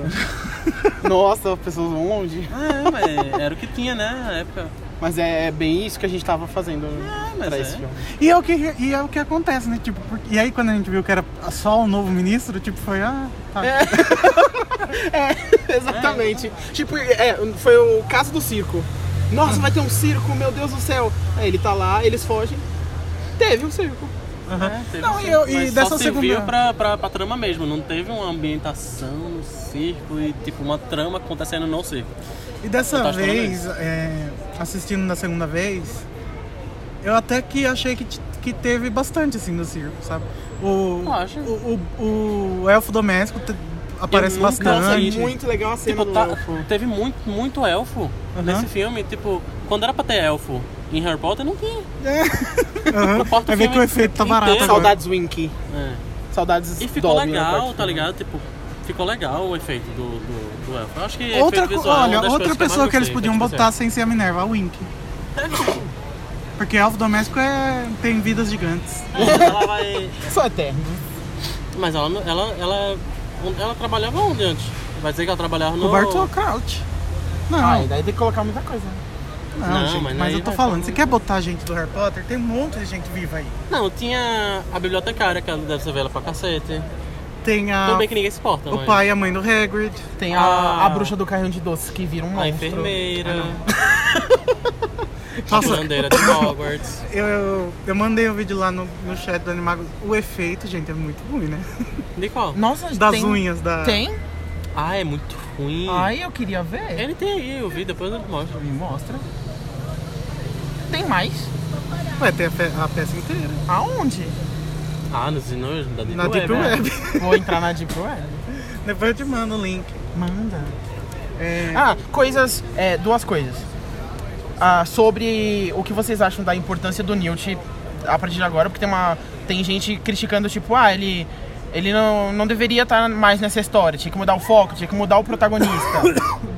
Nossa, as pessoas vão longe. É, mas era o que tinha, né, na época. Mas é bem isso que a gente tava fazendo mas pra é. esse filme. E é, o que, e é o que acontece, né? Tipo, porque- e aí quando a gente viu que era só o novo ministro, tipo, foi, ah, tá. É, exatamente. Tipo, é, foi o caso do circo. Nossa, vai ter um circo, meu Deus do céu. Aí ele tá lá, eles fogem. Teve um circo. Teve Não, e eu- e mas dessa só serviu segunda- pra, pra, pra trama mesmo, não teve uma ambientação no circo e tipo uma trama acontecendo no circo. E dessa vez, é, assistindo na segunda vez, eu até que achei que, que teve bastante, assim, no circo, sabe? O, Eu acho. o, o, o elfo doméstico aparece bastante. Nossa, é muito legal a cena Tipo, do tá- elfo. teve muito, muito elfo nesse filme, tipo, quando era pra ter elfo em Harry Potter não tinha. Vai ver que o efeito tá barato agora. Saudades Winky. É. Saudades E ficou Dobby, né, legal, tá ligado? Tipo, ficou legal o efeito do, do, do elfo. Eu acho que Outra, efeito co- visual é olha, outra que pessoa mais que eles podiam botar sem ser a Minerva, a Wink. Porque elfo doméstico é, tem vidas gigantes. visual. Ela vai... Só eterno. Mas ela, não- ela, ela, ela trabalhava onde antes? Vai dizer que ela trabalhava no... O Bartol Crouch. Não, Ah, daí tem que colocar muita coisa. não, Não, gente, mas mas, eu tô falando, você quer botar gente do Harry Potter? Tem um monte de gente viva aí. Não, tinha a bibliotecária, que ela deve ser velha pra cacete. Tem a, Tudo bem que ninguém se importa, o mas... pai e a mãe do Hagrid. Tem a, Ah. a bruxa do carrinho de doces que vira um monstro. A enfermeira, a Nossa, curandeira de Hogwarts. eu, eu, eu mandei um vídeo lá no, no chat do Animago. O efeito, gente, é muito ruim, né? De qual? Nossa, Das tem, unhas da. Tem? Ah, é muito ruim. Ai, eu queria ver. Ele tem aí, eu vi, depois eu mostro. Me mostra. Tem mais? Ué, tem a, pe- a peça inteira. Aonde? Ah, nos sinos da Deep Na Web. Deep é. Web. Vou entrar na Deep Web. Depois eu te mando o link. Manda. É, Ah, coisas. É, duas coisas. Ah, sobre o que vocês acham da importância do Newt a partir de agora, porque tem uma. Tem gente criticando, tipo, ah, ele. Ele não, não deveria estar mais nessa história, tinha que mudar o foco, tinha que mudar o protagonista.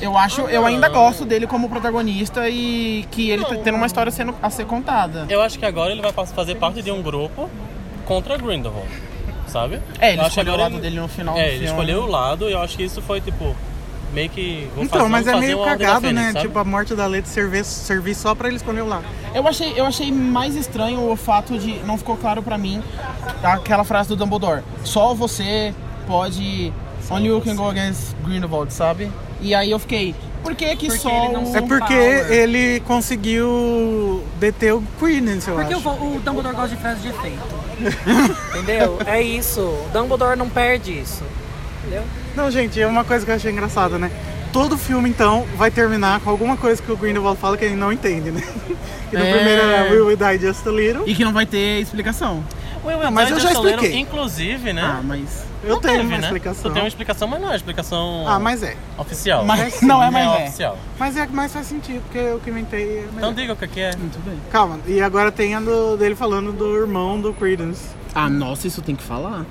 Eu acho, eu ainda gosto dele como protagonista e que ele tá tendo uma história sendo, a ser contada. Eu acho que agora ele vai fazer parte de um grupo contra Grindelwald, sabe? É, ele Eu escolheu o lado dele no final É, ele filme. escolheu o lado e eu acho que isso foi, tipo, meio que... Vou então, fazer, mas é meio cagado, Fênix, né? sabe? Tipo, a morte da Lady servir, servir só pra ele escolher o lado. Eu achei, eu achei mais estranho o fato de. Não ficou claro pra mim aquela frase do Dumbledore. Só você pode. Only you can go against Grindelwald, sabe? E aí eu fiquei. Por que que Porque só. o- É porque power. ele conseguiu deter o Credence, eu Porque o, o Dumbledore gosta de frase de efeito. Entendeu? É isso. O Dumbledore não perde isso. Entendeu? Não, gente, é uma coisa que eu achei engraçada, né? Todo filme, então, vai terminar com alguma coisa que o Grindelwald fala que ele não entende, né? Que no É. primeiro era Will We Die Just a Little. E que não vai ter explicação. Will Will mas Die eu já Just Little, expliquei. Inclusive, né? Ah, mas. Eu Não tenho teve, uma né? explicação. Tu tem uma explicação, mas não é uma explicação Ah, mas é. oficial. Mas não é mais é. oficial. Mas é que mais faz sentido, porque eu que inventei é. Então diga o que que é. Muito bem. Calma, e agora tem a do, dele falando do irmão do Credence. Ah, nossa, isso tem que falar.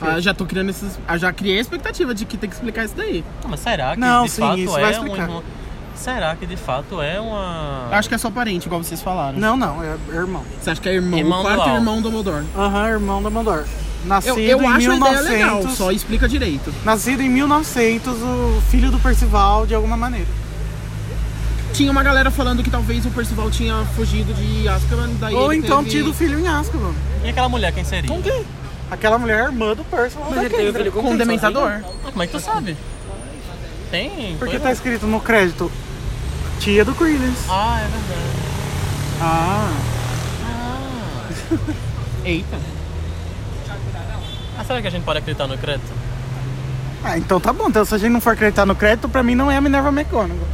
Ah, já tô criando esses. ah, já criei a expectativa de que tem que explicar isso daí. Não, mas será que Não, de sim, fato isso é vai um explicar. irmão... Será que de fato é uma... Eu acho que é só parente, igual vocês falaram. Não, não, é irmão. Você acha que é irmão? Irmão o do quarto Al. irmão do Dumbledore. Aham, irmão da Dumbledore. Nascido Eu, eu em acho a 1900. ideia legal, só explica direito. Nascido em 1900, o filho do Percival, de alguma maneira. Tinha uma galera falando que talvez o Percival tinha fugido de Azkaban, daí Ou então teve... tido filho em Azkaban. E aquela mulher, quem seria? Com quem? Aquela mulher é irmã do Percival. Mas ele teve filho com com um quem? dementador. Ah, como é que tu sabe? Tem? Porque tá escrito no crédito tia do Credence. Ah, é verdade. Ah. Eita. Ah, será que a gente pode acreditar no crédito? Ah, então tá bom. Então se a gente não for acreditar no crédito, pra mim não é a Minerva McGonagall.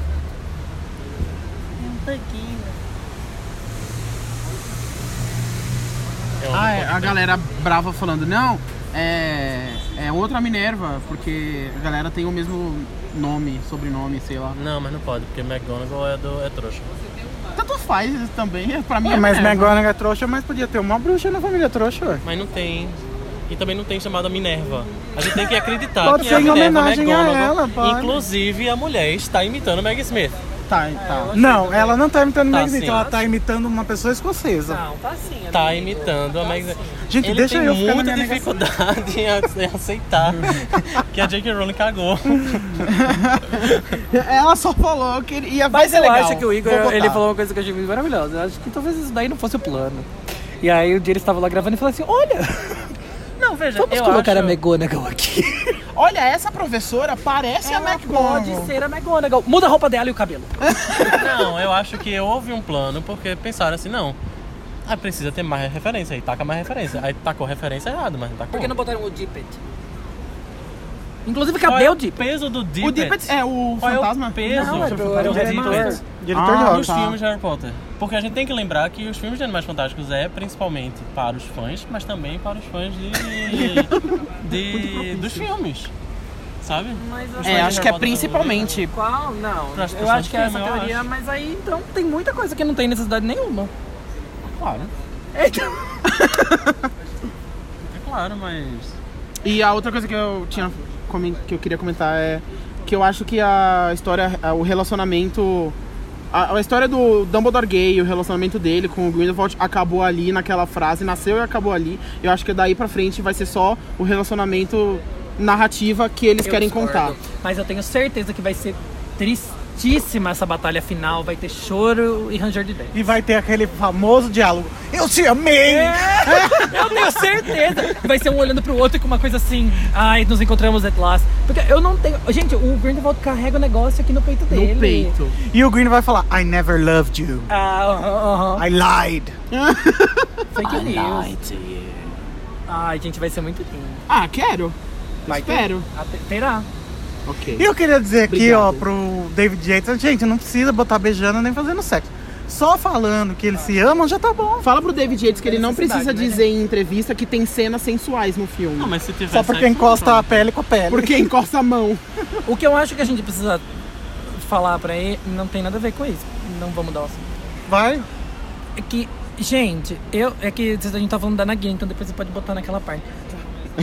Ah, é, a galera brava falando, não, é, é outra Minerva, porque a galera tem o mesmo nome, sobrenome, sei lá. Não, mas não pode, porque McGonagall é, do, é trouxa. Tanto faz também, pra mim É, é mas Minerva. McGonagall é trouxa, mas podia ter uma bruxa na família trouxa, ué. Mas não tem. E também não tem chamada Minerva. A gente tem que acreditar Pode que ser é a em Minerva homenagem a ela, pode. Inclusive, a mulher está imitando Meg Smith. Tá, tá. Não, ela não tá imitando Tá Meg Smith, sim. ela tá imitando uma pessoa escocesa. Não, tá assim. Tá amigo. imitando a Meg Smith. Gente, Ele deixa tem eu ficar muita dificuldade em aceitar que a J.K. Rowling cagou. Ela só falou que ia Mas ser eu legal. acho que o Igor, ele falou uma coisa que eu achei muito maravilhosa. Eu acho que talvez isso daí não fosse o plano. E aí o dia eles estavam lá gravando e falou assim, olha, Não, veja, vamos eu colocar acho... a McGonagall aqui. Olha, essa professora parece a Ela McGonagall. pode ser a McGonagall. Muda a roupa dela e o cabelo. Não, eu acho que houve um plano porque pensaram assim, não. Ah, precisa ter mais referência, aí taca mais referência. Aí tacou referência errado, mas não tacou. Por que não botaram o Dippet? Inclusive, Qual cadê é o o Dippet? peso do Dippet? O Dippet é o Qual é o fantasma? peso Não, o- o do Potter. Diretor Ah, nos tá. filmes de Harry Potter? Porque a gente tem que lembrar que os filmes de Animais Fantásticos é principalmente para os fãs, mas também para os fãs de, de dos filmes, sabe? Fãs É, acho que é principalmente. Qual? Não. Eu acho que é essa filme, eu teoria, acho. mas aí então tem muita coisa que não tem necessidade nenhuma. Claro, é claro, mas E a outra coisa que eu tinha que eu queria comentar é que eu acho que a história, o relacionamento a, a história do Dumbledore gay, o relacionamento dele com o Grindelwald acabou ali naquela frase, nasceu e acabou ali. Eu acho que daí pra frente vai ser só o relacionamento narrativa que eles eu querem discordo. contar. Mas eu tenho certeza que vai ser tristíssima essa batalha final. Vai ter choro e ranger de dente. E vai ter aquele famoso diálogo. Eu te amei! Eu tenho certeza. Vai ser um olhando pro outro com uma coisa assim. Ai, nos encontramos at last. Porque eu não tenho. Gente, o Grindelwald carrega o negócio aqui no peito dele. No peito. E o Green vai falar, I never loved you. Ah, aham, aham. I lied. Fake news. Ai, gente, vai ser muito lindo. Ah, quero. Vai ter. Espero. Até- Terá. Ok. E eu queria dizer aqui, Obrigado. ó, pro David Yates, gente, não precisa botar beijando nem fazendo sexo. Só falando que eles se amam já tá bom. Fala pro David Yates que ele não Necessidade, precisa né? dizer em entrevista que tem cenas sensuais no filme. não, mas se tiver Só porque sexo, encosta a pele com a pele. Porque encosta a mão. O que eu acho que a gente precisa falar pra ele não tem nada a ver com isso. Não vamos dar o assunto. Vai. É que, gente, eu. É que a gente tá falando da Nagui, então depois você pode botar naquela parte.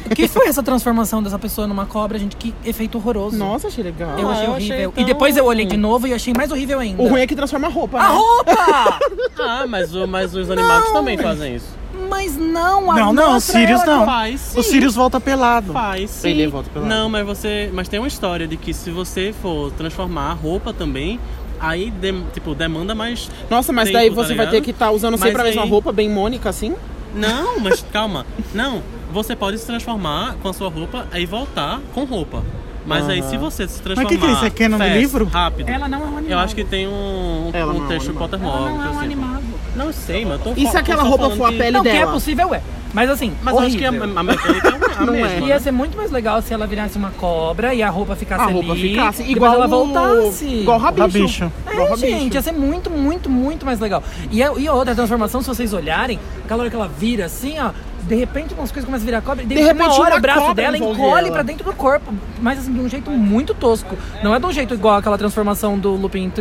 O que foi essa transformação dessa pessoa numa cobra, gente? Que efeito horroroso. Nossa, achei legal. Eu Ah, achei eu achei horrível. tão- E depois eu olhei de novo e achei mais horrível ainda. O ruim é que transforma a roupa, A né? roupa! Ah, mas, o- mas os animados também fazem isso. Mas não, a Não, não, mostra Sirius não. Faz sim. O Sirius volta pelado. Faz sim. Ele volta pela Não, mas você. Mas tem uma história de que se você for transformar a roupa também, aí dem- tipo, demanda mais. Nossa, mas tempo, daí tá você vai ligado? ter que estar usando Mas sempre a mesma aí- roupa, bem Mônica, assim? Não, mas calma. Não, você pode se transformar com a sua roupa e voltar com roupa. Mas aí se você se transformar. que que é isso? É canon do livro? Rápido. Ela não é um animal. Eu acho que tem um, Ela um não é um texto animal. Pottermore. Ela não é um sei. animal. Não eu sei, mas eu tô E se aquela roupa for a pele Não, que é dela? possível, é. Mas assim, Mas eu acho que a, horrível. a mecânica é a Não é. mesma. Ia né? ser muito mais legal se ela virasse uma cobra e a roupa ficasse A roupa ali. ficasse igual ela o- voltasse. Igual o rabicho. Rabicho. Igual o É, rabicho. gente, ia ser muito, muito, muito mais legal. E a, e a outra transformação, se vocês olharem, aquela hora que ela vira assim, ó, de repente umas coisas começam a virar cobra, e de, De repente repente, uma hora uma o braço dela encolhe ela. pra dentro do corpo. Mas assim, de um jeito muito tosco. Não é de um jeito igual aquela transformação do Lupin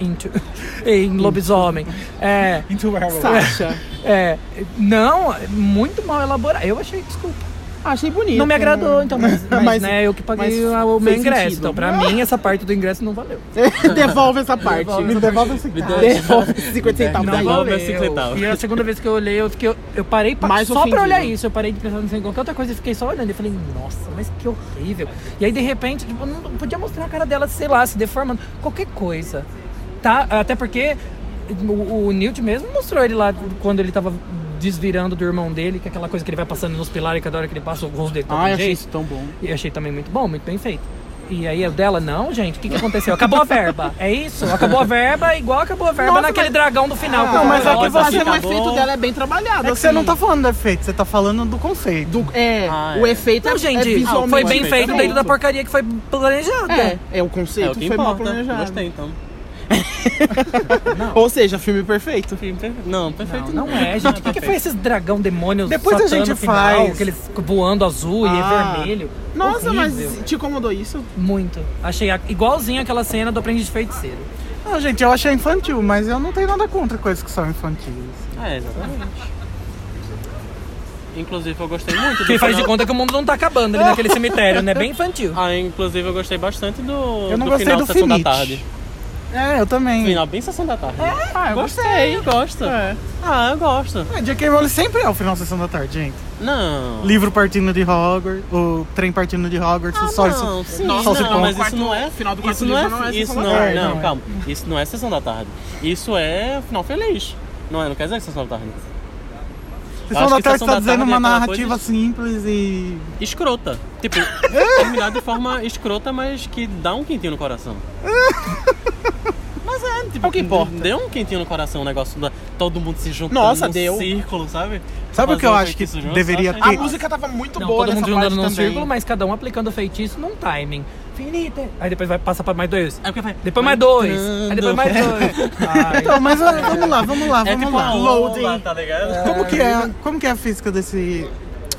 em, em, em lobisomem. É. Into Sasha. É. Não, muito mal elaborado. Eu achei, desculpa. Achei bonito. Não me agradou, então, mas, mas, Mas- né, eu que paguei mas o meu ingresso. sentido. Então, pra mim, essa parte do ingresso não valeu. Devolve essa parte. Devolve Me devolve esse Devolve esses 50 centavos devolve. esse centavo. E a segunda vez que eu olhei, eu fiquei. Eu parei pra, Mais só pra ofendido. olhar isso. Eu parei de pensar em qualquer outra coisa e fiquei só olhando. E falei, nossa, mas que horrível. E aí, de repente, tipo, não podia mostrar a cara dela, sei lá, se deformando. Qualquer coisa. Tá? Até porque o, o Newt mesmo mostrou ele lá quando ele tava desvirando do irmão dele, que é aquela coisa que ele vai passando nos pilares e cada hora que ele passa o rosto dele. de Ai, um achei jeito. isso tão bom. E eu achei também muito bom, muito bem feito. E aí o dela, não, gente, o que, que aconteceu? Acabou a verba. É isso? Acabou a verba igual acabou a verba Nossa, naquele mas- dragão do final. Não, mas é que você o efeito dela é bem trabalhado. É que você não tá falando do efeito, você tá falando do conceito. Do, é, Ah, o é. efeito Não, é, é gente, visualmente foi bem feito é dentro da porcaria que foi planejada. É, é o É conceito o que foi mal planejado. Gostei, então. Ou seja, filme perfeito. Filme perfeito. Não, perfeito Não, não é, gente. O que, que foi esses dragão demônios Depois a gente faz. Aqueles voando azul Ah. e vermelho. Nossa, Horrível. mas te incomodou isso? Muito. Achei igualzinho aquela cena do Aprendiz de Feiticeiro. Não, gente, eu achei infantil, mas eu não tenho nada contra coisas que são infantis. É, exatamente. Inclusive, eu gostei muito do Que faz de final- conta que o mundo não tá acabando ali naquele cemitério, né? Bem infantil. Ah, inclusive, eu gostei bastante do, Eu não do gostei final do Sessão da. Tarde. É, eu também. Final bem Sessão da Tarde. Ah, eu Gostei, eu gosto. É. Ah, eu gosto. É, J.K. Rowling sempre é o final da sessão da tarde, gente. Não. Livro partindo de Hogwarts, o trem partindo de Hogwarts, Ah, o sol não, sim, Nossa, só se não, mas isso não é. final do quarto isso não é, livro não é isso Sessão da não, Tarde. não, Não é. calma. Isso não é sessão da tarde. Isso é final feliz. Não é, não quer dizer sessão da tarde. Sessão acho da tarde tá da dizendo é uma narrativa coisa simples e. Escrota. Tipo, terminar de forma escrota, mas que dá um quentinho no coração. Mas é, tipo, É o que importa. Deu um quentinho no coração o negócio da todo mundo se juntando Nossa, num deu. círculo, sabe? Sabe o que eu acho que deveria A ter? massa. música tava muito Não, boa todo nessa mundo parte andando num também. círculo, mas cada um aplicando o feitiço num timing. Finita. Aí depois vai passar pra mais dois. É porque vai- Depois mais dois. Aí depois mais dois. Ai. Então, mas ah, vamos lá, vamos lá, É vamos tipo lá. a Loading. Lola, tá ligado? Como que é, como que é a física desse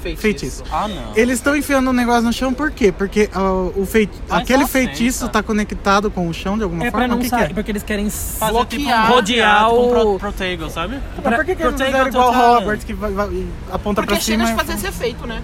Feitiço. feitiço? Ah, não. Eles estão enfiando um negócio no chão por quê? Porque ah, o feiti... Mas aquele feitiço senta. tá conectado com o chão de alguma É pra forma? não o que, que sair, é? porque eles querem Fazer bloquear, tipo rodear tipo o- pro, protego, sabe? Mas por que, que eles não fizeram igual total. Hogwarts que vai, vai- aponta Porque pra cima? chega de fazer esse efeito, né?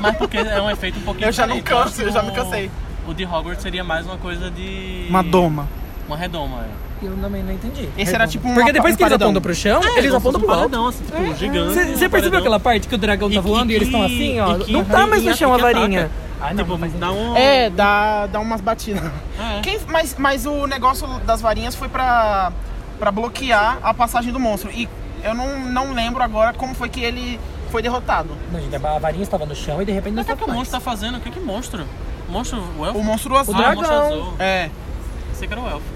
Mas porque é um efeito um pouquinho Eu já não diferente. canso, eu já me cansei. O de Hogwarts seria mais uma coisa de... Uma doma. Uma redoma, é. Eu também não entendi. Esse era tipo um Porque depois que eles paredão. apontam pro chão, É, eles apontam pro um alto. paredão, assim, tipo, gigante. Você um percebeu paredão. aquela parte que o dragão tá E- voando e, e eles estão assim, ó? e que- não tá mais no e chão a que ataca. varinha. Ah, tipo, dá um... É, dá, dá umas batidas. É. Quem- mas, mas o negócio das varinhas foi pra, pra bloquear a passagem do monstro. E eu não, não lembro agora como foi que ele foi derrotado. Não, gente, a varinha estava no chão e de repente não Mas o que, é que o monstro tá fazendo? O que é que monstro? Monstro, o elfo? O monstro azul. O Ah, dragão. monstro azul. É. Pensei que era o elfo.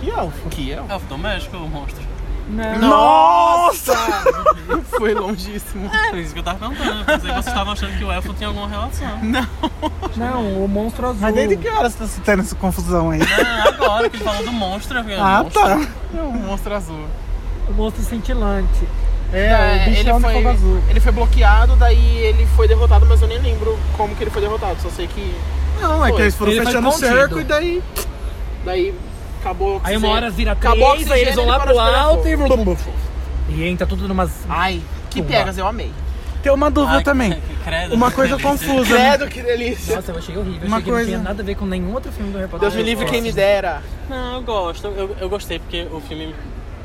Que elfo? Que elfo? Elfo doméstico ou monstro? Não. Nossa! foi longíssimo. É, isso que eu tava perguntando. Eu Pensei que vocês estavam achando que o elfo tinha alguma relação. Não, o monstro azul. Mas desde que horas você tá tendo essa confusão aí? Não, agora que ele falou do monstro. falei, Ah, monstro? tá. É um monstro azul. O monstro cintilante. É, o bichão ele de foi, fogo azul. ele foi bloqueado, daí ele foi derrotado, mas eu nem lembro como que ele foi derrotado. Só sei que Não, é que eles foram Ele fechando o cerco e daí. daí acabou o Aí uma hora vira Acabou três, aí eles vão lá pro ele alto e... E entra tudo numas... Ai, que Tumba. piegas, eu amei. Tem uma dúvida Ai, também. que- credo, Uma coisa delícia. confusa. né? Credo, que delícia. Nossa, eu achei horrível. Uma achei que não coisa- tinha nada a ver com nenhum outro filme do Harry Potter. Deus me livre quem me dera. Não, eu gosto. Eu, eu gostei porque o filme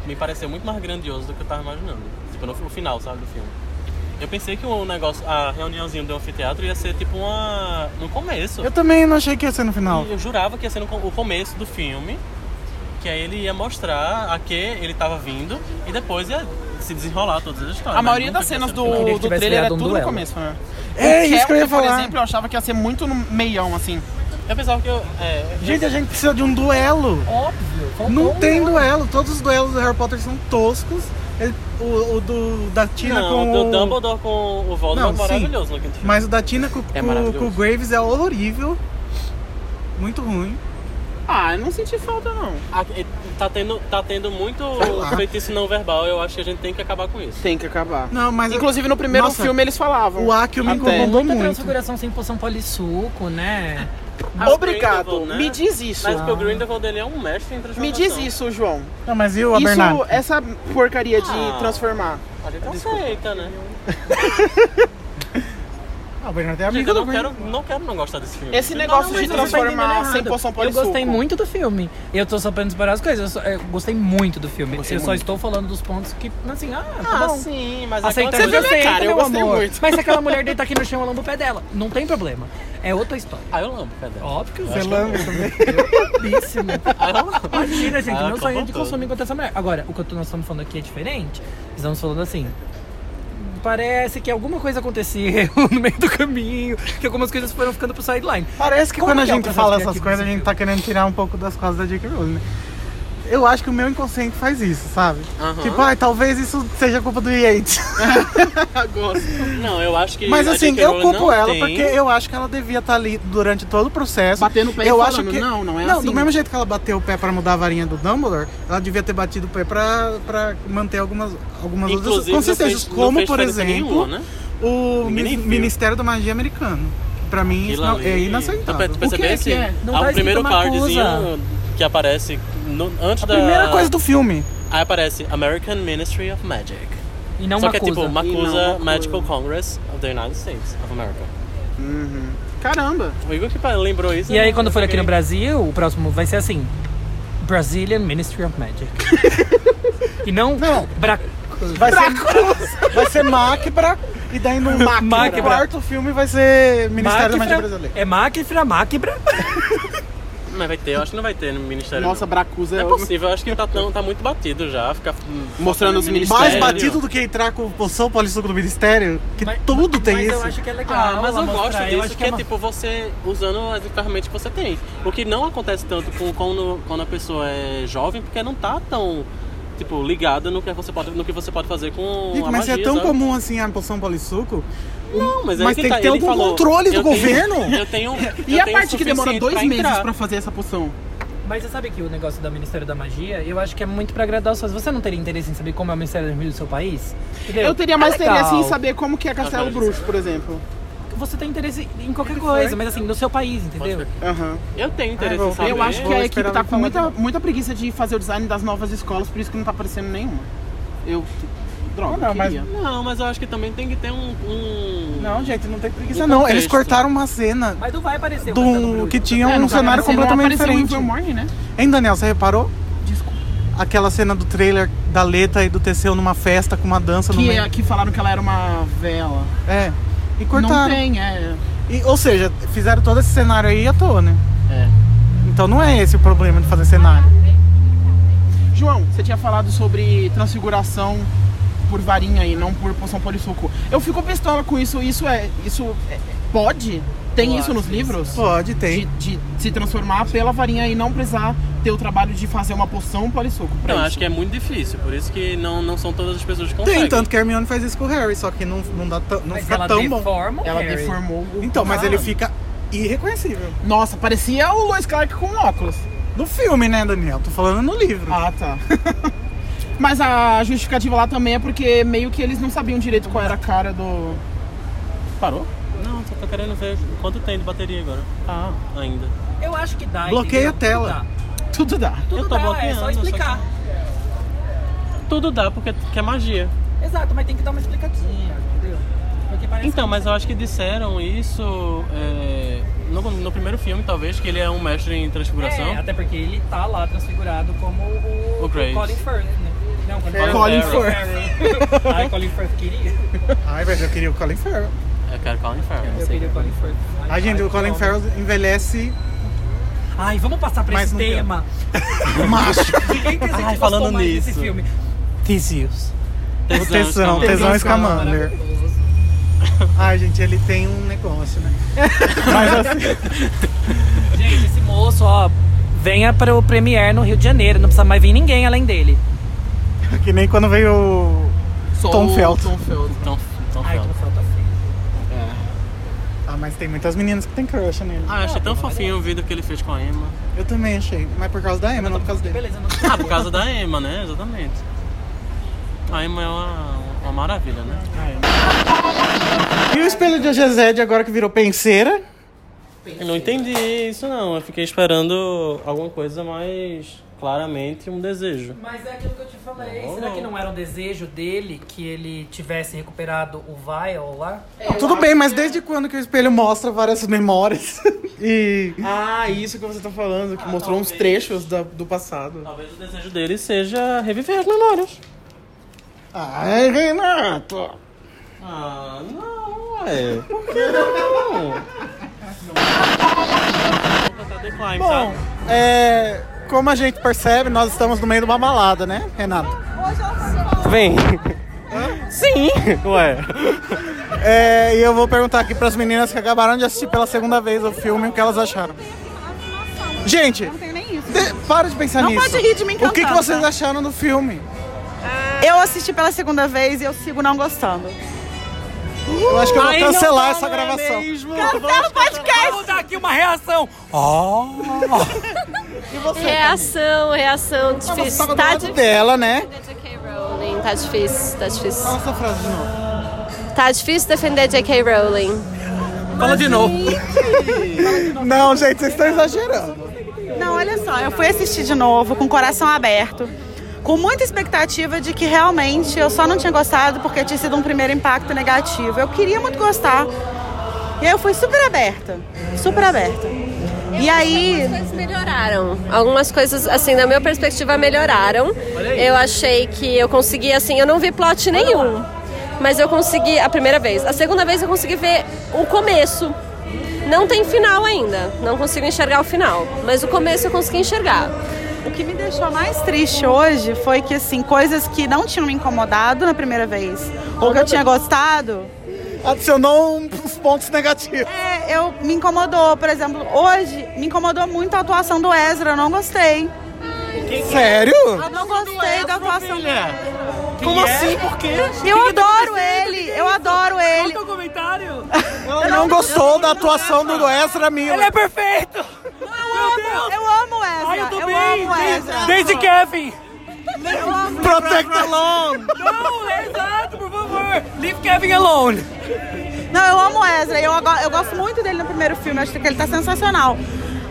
me pareceu muito mais grandioso do que eu tava imaginando. Tipo, no, no final, sabe, do filme. Eu pensei que o negócio, a reuniãozinha do anfiteatro ia ser tipo uma. no começo. Eu também não achei que ia ser no final. E eu jurava que ia ser no, o começo do filme. Que aí ele ia mostrar a que ele tava vindo e depois ia se desenrolar todas as histórias. A mas maioria das cenas do, no do trailer é virado um tudo no duelo. começo, né? É, O isso que eu ia Kelvin, por falar. exemplo, eu achava que ia ser muito no meião, assim. Eu pensava que eu. É, Gente, a gente precisa de um duelo. Óbvio. faltou Não tem duelo. duelo. Todos os duelos do Harry Potter são toscos. Ele- o, o do, da Tina não, com o o... Dumbledore com o Voldemort Não, é sim. maravilhoso filme. Mas o da Tina com, É com- o Graves é horrível. Muito ruim. Ah, eu não senti falta, não. Ah, Tá tendo, tá tendo muito feitiço não verbal, eu acho que a gente tem que acabar com isso. Tem que acabar. Não, mas Inclusive no primeiro Nossa, filme eles falavam. o Akio me incomodou Muita muito. transfiguração sem poção polissuco, né? Mas o Obrigado, Grindelwald, né? me diz isso. Mas porque o Grindelwald ele é um mestre em Me transformação. diz isso, João. Não, mas e o Isso, Abernathy? essa porcaria de Ah. transformar. A gente aceita, né? Ah, o é Gente, amigo eu não quero, não quero não gostar desse filme. Esse negócio Não, de tá transformar entendendo sem poção Eu polissuco. gostei muito do filme. Eu tô só pra esperar as coisas. Eu, só- eu gostei muito do filme. Gostei eu só estou falando dos pontos que, assim, ah, tá Ah, bom. sim, mas Aceitar aquela Você aceita, cara? Eu meu gostei amor. muito. Mas se aquela mulher deitar aqui no chão, eu lambo o pé dela. Não tem problema. É outra história. Ah, eu lambo, cadê? Óbvio que eu Você lembra também? lambíssimo. Eu. Imagina, gente, Ah, meu sonho é de consumir enquanto essa mulher. Agora, o que nós estamos falando aqui é diferente. Estamos falando assim. Parece que alguma coisa aconteceu no meio do caminho, que algumas coisas foram ficando pro sideline. Parece que Como quando a que é o gente processo fala essas coisas, a gente tá querendo tirar um pouco das costas da J.K. Rowling, né? Eu acho que o meu inconsciente faz isso, sabe? Aham. Tipo, ai, talvez isso seja culpa do Yates. Gosto. Não, eu acho que. Mas assim, eu culpo ela tem- porque eu acho que ela devia estar ali durante todo o processo. Batendo o pé e eu falando, acho que não, não é Não, assim. do mesmo jeito que ela bateu o pé pra mudar a varinha do Dumbledore, ela devia ter batido o pé pra, pra manter algumas, algumas outras Inclusive, consistências, fez- como por exemplo, nenhuma, né? o Ninguém. Ministério da Magia Americano. Pra mim isso não- ali- é Tu inaceitável. pe- percebesse? que é? Não Ah, tá o primeiro cardzinho que aparece no- antes da. Primeira coisa do filme. Aí aparece American Ministry of Magic. E não Só que é Macusa. tipo Macusa não Medical Congress of the United States of America. Caramba. O Igor que lembrou isso. E aí né? quando for aqui no. Brasil, o próximo vai ser assim. Brazilian Ministry of Magic. e não, Não. Bra... Vai ser, vai ser Macbra e daí no Macbra. Macbra. O quarto filme vai ser Ministério da Magia Brasileira. É Macfra, Macbra. Mas vai ter, eu acho que não vai ter no Ministério. Nossa. Bracusa Não é é possível, eu acho que tá, tão, tá muito batido já. Ficar Mostrando os Mais ministérios. batido do que entrar com poção polissuco do Ministério, que tudo tem mas isso. eu acho que é legal. Ah, mas eu gosto mostrar, eu disso, acho que é uma- tipo você usando as ferramentas que você tem. O que não acontece tanto com quando, quando a pessoa é jovem, porque não tá tão, tipo, ligada no que você pode, no que você pode fazer com Gente, a mas magia, é tão sabe? comum assim a poção polissuco. Não, mas, aí Mas que tem tá, que ter algum falou, controle do eu tenho- governo. eu tenho, E eu a tenho parte que demora dois pra meses pra fazer essa poção? Mas você sabe que o negócio do Ministério da Magia, eu acho que é muito pra agradar as pessoas. Você não teria interesse em saber como é o Ministério da Magia do seu país? Entendeu? Eu teria mais É legal. interesse em saber como que é Castelo Bruxo, por exemplo. Você tem interesse em qualquer coisa, mas assim, no seu país, entendeu? Aham. Eu tenho interesse Ah, em saber. Eu acho que vou a equipe tá com muita, muita preguiça de fazer o design das novas escolas, por isso que não tá aparecendo nenhuma. Eu. Droga, Não, mas-. Não, mas eu acho que também tem que ter um... um- Não, gente, não tem preguiça Um não. Eles cortaram uma cena Mas não vai aparecer do que tinha É, um não cenário completamente diferente. Evermorning, né? Hein, Daniel, você reparou? Desculpa. Aquela cena do trailer da Leta e do Teseu numa festa com uma dança no Que, meio. é, que falaram que ela era uma vela. É. E Não cortaram. tem, é. E, ou seja, fizeram todo esse cenário aí à toa, né? É. Então não é esse o problema de fazer cenário. João, você tinha falado sobre transfiguração por varinha e não por poção polissuco. Eu fico pistola com isso. Isso é. Isso é- pode? Tem Eu isso nos livros? Pode, De, tem. de se transformar pela varinha e não precisar ter o trabalho de fazer uma poção polissuco. Não, isso. acho que é muito difícil, por isso que não, não são todas as pessoas que conseguem. Tem, tanto que a Hermione faz isso com o Harry, só que não, não, dá tão- não Mas fica ela tão bom. deforma o Ela Harry. deformou o. Então, mas ele fica irreconhecível. Nossa, parecia o Lois Clark com óculos. No filme, né, Daniel? Tô falando no livro. Ah, tá. Mas a justificativa lá também é porque meio que eles não sabiam direito qual era a cara do. Parou? Não, só tô querendo ver quanto tem de bateria agora. Ah. Ainda. Eu acho que dá. Bloqueia a tela. Tudo dá. Tudo dá. Tudo Eu tô dá, é bloqueando, só só explicar. Tudo dá porque que é magia. Exato, mas tem que dar uma explicadinha, entendeu? Então, que- mas eu acho que disseram isso é, no, no primeiro filme, talvez, que ele é um mestre em transfiguração. É, até porque ele tá lá transfigurado como o, O Graves. Colin Firth, né? Não, quando Colin fala- Farrell. Farrell. Ai, Colin Firth queria. Ai, velho, eu queria o Colin Farrell. Eu quero Colin Farrell. Eu queria o Colin Firth. Ai, gente, o Colin. Farrell envelhece Ai, vamos passar pra Mas esse tema. macho. Quem que Ai, falando nisso. desse filme? Theseus. O tesão, Tesão, tesão Scamander. Maravilhoso. Ai, gente, ele tem um negócio, né? Mas assim, Gente, esse moço, ó, venha para o Premiere no Rio de Janeiro. Não precisa mais vir ninguém além dele. Que nem quando veio o Só Tom Felton. Tom Felton. Então, então Ai, fala. tô falta feio. Ah, mas tem muitas meninas que tem crush nele. Ah, eu achei tão fofinho o vídeo que ele fez com a Emma. Eu também achei. Mas por causa da Emma, não por causa dele. Beleza, não Ah, por causa da Emma, né? Exatamente. A Emma é uma, uma maravilha, né? E o espelho de Agezed agora que virou penseira? Eu não entendi isso, não. Eu fiquei esperando alguma coisa mais claramente um desejo. Mas é aquilo que eu te falei. Não, Será não. que não era um desejo dele que ele tivesse recuperado o Vial lá? Tudo bem, mas desde quando que o espelho mostra várias memórias? e. Ah, isso que você tá falando, que Ah, mostrou uns talvez. trechos da- do passado. Talvez o desejo dele seja reviver as memórias. Ai, Renato! Ah, não, ué. Por que não? Bom, é, como a gente percebe, nós estamos no meio de uma balada, né, Renato? Vem. Sim. Ué. É, e eu vou perguntar aqui para as meninas que acabaram de assistir pela segunda vez o filme o que elas acharam. Gente, de- para de pensar Não nisso. pode rir de mim O que, que cantando, vocês tá? acharam do filme? Eu assisti pela segunda vez e eu sigo não gostando. Eu acho que eu vou cancelar essa não é gravação. mesmo? Cancela o podcast! Vamos dar aqui uma reação. Oh. Reação, reação Você difícil. tava do Tá lado difícil. dela, né? J.K. Rowling, tá difícil, tá difícil. Fala essa frase de novo. Tá difícil defender J.K. Rowling. Fala de novo. Não, gente, vocês estão exagerando. Não, olha só, eu fui assistir de novo com o coração aberto. Com muita expectativa de que realmente eu só não tinha gostado porque tinha sido um primeiro impacto negativo. Eu queria muito gostar. E aí eu fui super aberta, super aberta. E aí, Algumas coisas melhoraram. Algumas coisas, assim, da minha perspectiva, melhoraram. Eu achei que eu consegui, assim, eu não vi plot nenhum. Mas eu consegui, a primeira vez. A segunda vez eu consegui ver o começo. Não tem final ainda. Não consigo enxergar o final. Mas o começo eu consegui enxergar. O que me deixou mais triste hoje foi que, assim, coisas que não tinham me incomodado na primeira vez, ou que eu tinha gostado, Adicionou uns pontos negativos. é, eu me incomodou. Por exemplo, hoje me incomodou muito a atuação do Ezra, eu não gostei. Sério? Eu não gostei da atuação dele. Como assim? Por quê? Eu adoro ele, eu adoro ele. Qual comentário? Ela não gostou da atuação do Ezra Miller. Ele é perfeito! Eu amo, eu amo o Ezra, Ai, eu tô eu bem! amo o Ezra. Desde Kevin! Eu amo. Protect alone. Não, exato, por favor! Leave Kevin alone! Não, eu amo o Ezra. Eu, eu gosto muito dele no primeiro filme. Acho que ele tá sensacional.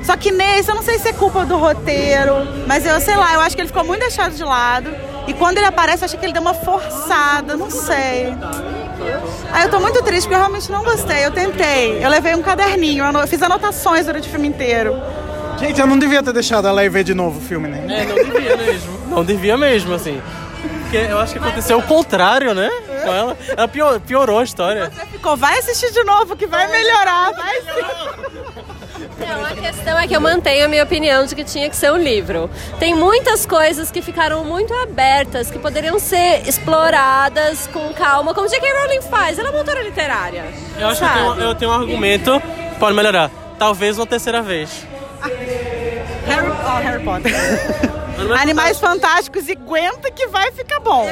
Só que nesse, eu não sei se é culpa do roteiro, mas eu sei lá, eu acho que ele ficou muito deixado de lado. E quando ele aparece, eu acho que ele deu uma forçada, não sei. Aí eu tô muito triste porque eu realmente não gostei. Eu tentei. Eu levei um caderninho, eu fiz anotações durante o filme inteiro. Gente, eu não devia ter deixado ela ir ver de novo o filme, né? É, não devia mesmo. Não devia mesmo, assim. Porque eu acho que aconteceu o contrário, né? Com ela. Ela pior- piorou a história. Você ficou, vai assistir de novo que vai melhorar, vai. Não, a questão é que eu mantenho a minha opinião de que tinha que ser um livro. Tem muitas coisas que ficaram muito abertas, que poderiam ser exploradas com calma, como J.K. Rowling faz. Ela é uma autora literária. Eu acho que eu tenho, eu tenho um argumento que pode melhorar. Talvez uma terceira vez. Harry, ó, Harry Potter. Animais fantásticos e aguenta que vai ficar bom.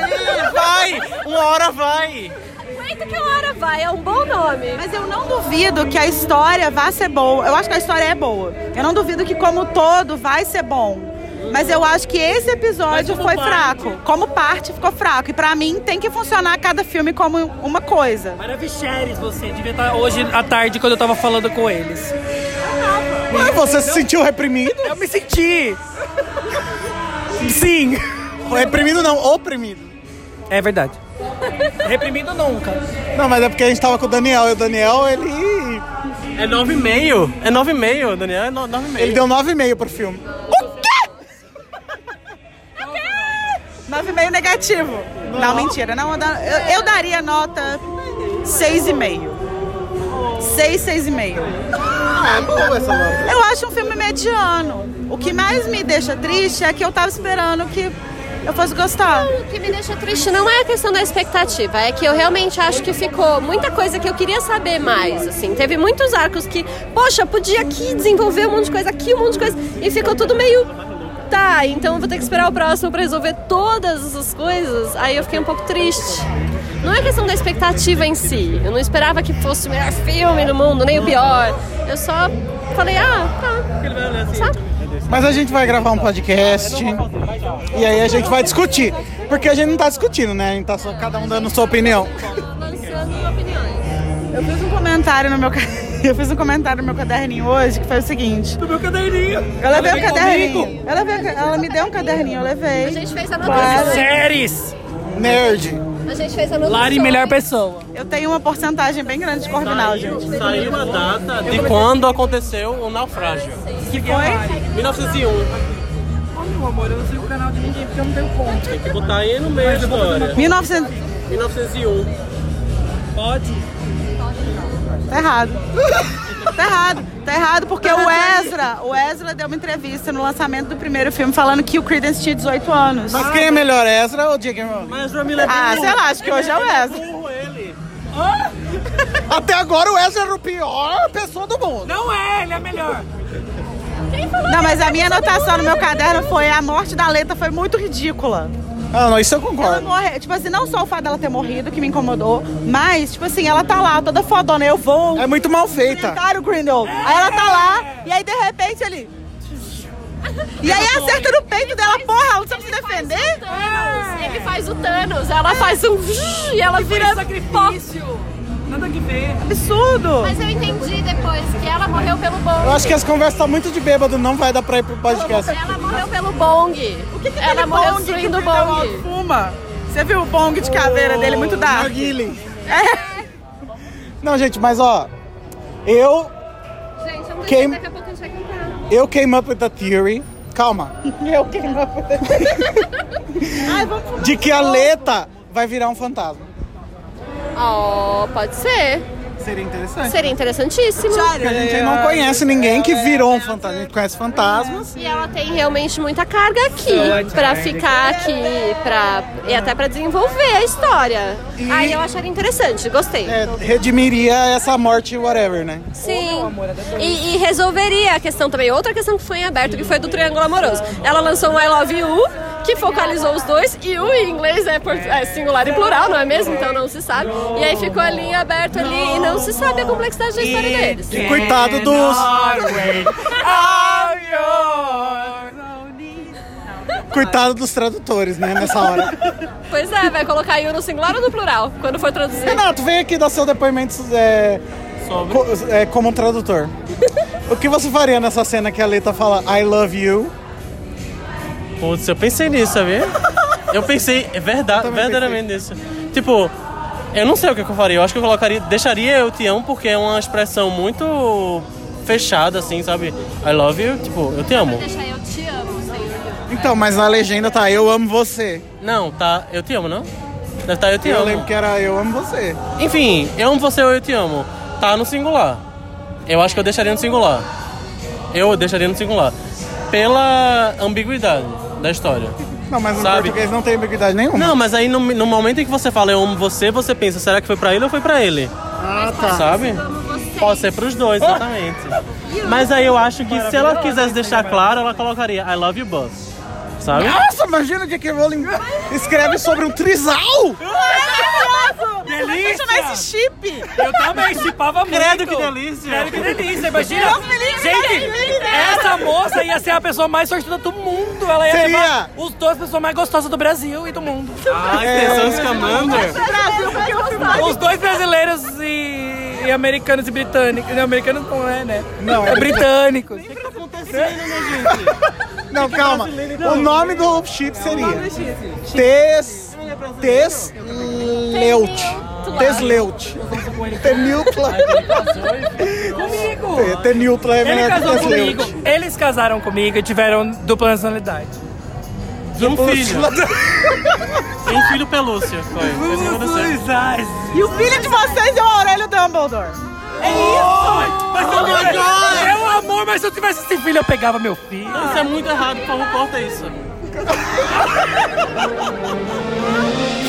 Vai! Uma hora vai! Aguenta que a hora vai, é um bom nome. Mas eu não duvido que a história vá ser boa. Eu acho que a história é boa. Eu não duvido que como todo vai ser bom. Mas eu acho que esse episódio foi parte? fraco. Como parte ficou fraco. E pra mim tem que funcionar cada filme como uma coisa. Maravicheres você, devia estar hoje à tarde quando eu tava falando com eles. Mas você se sentiu reprimido? Eu me senti! Sim! Reprimido não, oprimido. É verdade. Reprimido nunca. Não, mas é porque a gente tava com o Daniel e o Daniel, ele. É 9,5. É 9,5, Daniel. É no- 9,5. Ele deu 9,5 pro filme. 9,5 negativo. Não, mentira. Não, eu, eu- daria nota 6,5. 6, 6,5. Ah, é boa essa nota. Eu acho um filme mediano. O que mais me deixa triste é que eu tava esperando que eu fosse gostar. O que me deixa triste não é a questão da expectativa, é que eu realmente acho que ficou muita coisa que eu queria saber mais, assim. Teve muitos arcos que, poxa, podia aqui desenvolver um monte de coisa, aqui um monte de coisa, e ficou tudo meio... Tá, então eu vou ter que esperar o próximo pra resolver todas essas coisas. Aí eu fiquei um pouco triste. Não é questão da expectativa em si. Eu não esperava que fosse o melhor filme do mundo, nem o pior. Eu só falei, ah, tá. Sabe? Mas a gente vai gravar um podcast e aí a gente vai discutir. Porque a gente não tá discutindo, né? A gente tá só cada um dando sua opinião. Lançando opiniões. Eu fiz um comentário no meu ca- eu fiz um comentário no meu caderninho hoje que foi o seguinte. Do meu caderninho. Eu levei um caderninho. Eu levei, ela me deu um caderninho, eu levei. A gente fez Claro. anotações. Séries! Nerd. A gente fez anotações. Lari, melhor pessoa. Eu tenho uma porcentagem bem grande de corvinal, gente. Saiu a data de quando aconteceu o naufrágio. Que foi? 1901. Meu amor, eu não sei o canal de ninguém porque eu não tenho ponto. Tem que botar aí no meio da história. 1900. 1901. Pode? Tá errado. Tá errado. Tá errado porque o Ezra, o Ezra deu uma entrevista no lançamento do primeiro filme falando que o Creedence tinha 18 anos. Mas quem é melhor, Ezra ou J.K. Rowling? Mas o Miller Ah, sei lá, acho que hoje é o Ezra. ele. Até agora o Ezra era o pior pessoa do mundo. Não é, ele é melhor. Não, mas a minha anotação no meu caderno foi a morte da Leta foi muito ridícula. Ah, não, isso eu Ela concordo. morre, tipo assim, não só o fato dela ter morrido, que me incomodou, mas, tipo assim, ela tá lá, toda fodona, eu vou. É muito mal feita. Cara, o Grindelwald. Aí ela tá lá, e aí de repente ele. E aí acerta no peito dela, porra, ela não sabe se defender? Thanos, ele faz o Thanos, ela faz um e ela vira sacrifício. Nada que ver. Absurdo! Mas eu entendi depois que ela morreu pelo bong. Eu acho que as conversas estão muito de bêbado, não vai dar pra ir pro podcast. Ela morreu pelo bong. O que que é ela morreu bong que o bong. fuma? Você viu o bong de caveira dele? Muito dark. Narguile. Não, gente, mas ó, eu, Gente, eu não Quem- daqui a pouco a gente vai cantar. eu came up with a theory, calma, Eu que não Ai, vamos de que a Leta vai virar um fantasma. Oh, pode ser. Seria interessante. Seria interessantíssimo. Porque a gente não conhece ninguém que virou um fantasma. A gente conhece fantasmas. E ela tem realmente muita carga aqui pra ficar aqui, pra, e até pra desenvolver a história. E- Aí eu acharia interessante, gostei. É, redimiria essa morte, whatever, né? Sim. E, e resolveria a questão também. Outra questão que foi em aberto, que foi do Triângulo Amoroso. Ela lançou um I Love You, que focalizou os dois, e o em inglês é, por- é singular e plural, não é mesmo? Então não se sabe. E aí ficou ali em aberto ali, e não se sabe a complexidade da história deles. E coitado dos. Coitado dos tradutores, né, nessa hora. Pois é, vai colocar You no singular ou no plural, quando for traduzir. Renato, vem aqui dar seu depoimento é, co- é, como um tradutor. O que você faria nessa cena que a Leta fala I love you? Putz, eu pensei nisso, sabia? Eu pensei, é verdade, verdadeiramente nisso. Tipo, eu não sei o que eu faria. Eu acho que eu colocaria, deixaria eu te amo porque é uma expressão muito fechada, assim, sabe? I love you, tipo, eu te amo. Deixa eu te amo, senhor. Então, mas na legenda tá Eu amo você. Não, tá, eu te amo, não? Deve estar eu te Eu amo. lembro que era Eu amo você. Enfim, eu amo você ou eu te amo. Tá no singular. Eu acho que eu deixaria no singular. Eu deixaria no singular. Pela ambiguidade da história. Não, mas no Sabe? português não tem ambiguidade nenhuma. Não, mas aí no, no momento em que você fala eu amo você, você pensa, será que foi pra ele ou foi pra ele? Ah, tá. Sabe? Pode ser pros dois, exatamente. Mas aí eu acho que se ela quisesse deixar claro, ela colocaria I love you both. Sabe? Nossa, imagina o J.K. Rowling escreve sobre um trisal! Delícia! chamar esse chip! Eu também chipava muito. Credo que delícia. Credo que delícia, imagina. Deus me livre, Gente, Deus me livre. essa moça ia ser a pessoa mais sortuda do mundo. Ela ia Seria. levar os dois pessoas mais gostosas do Brasil e do mundo. Ai, Scamander. Brasil, porque eu filmava. Os dois brasileiros e, e americanos e britânicos. Não, americanos não é, né? Não, é é britânicos. Não, calma. O nome do chip seria Tes... Tesleut. Tesleut. Teniltla. Comigo. Teniltla é Ele melhor que casou comigo. Eles casaram comigo e tiveram dupla nacionalidade de um filho. Tem um filho pelúcia, foi. E o filho de vocês é o Aurélio Dumbledore. É isso! Mas eu- oh é um amor, mas se eu tivesse esse filho, eu pegava meu filho. Isso é muito errado, por favor, corta isso.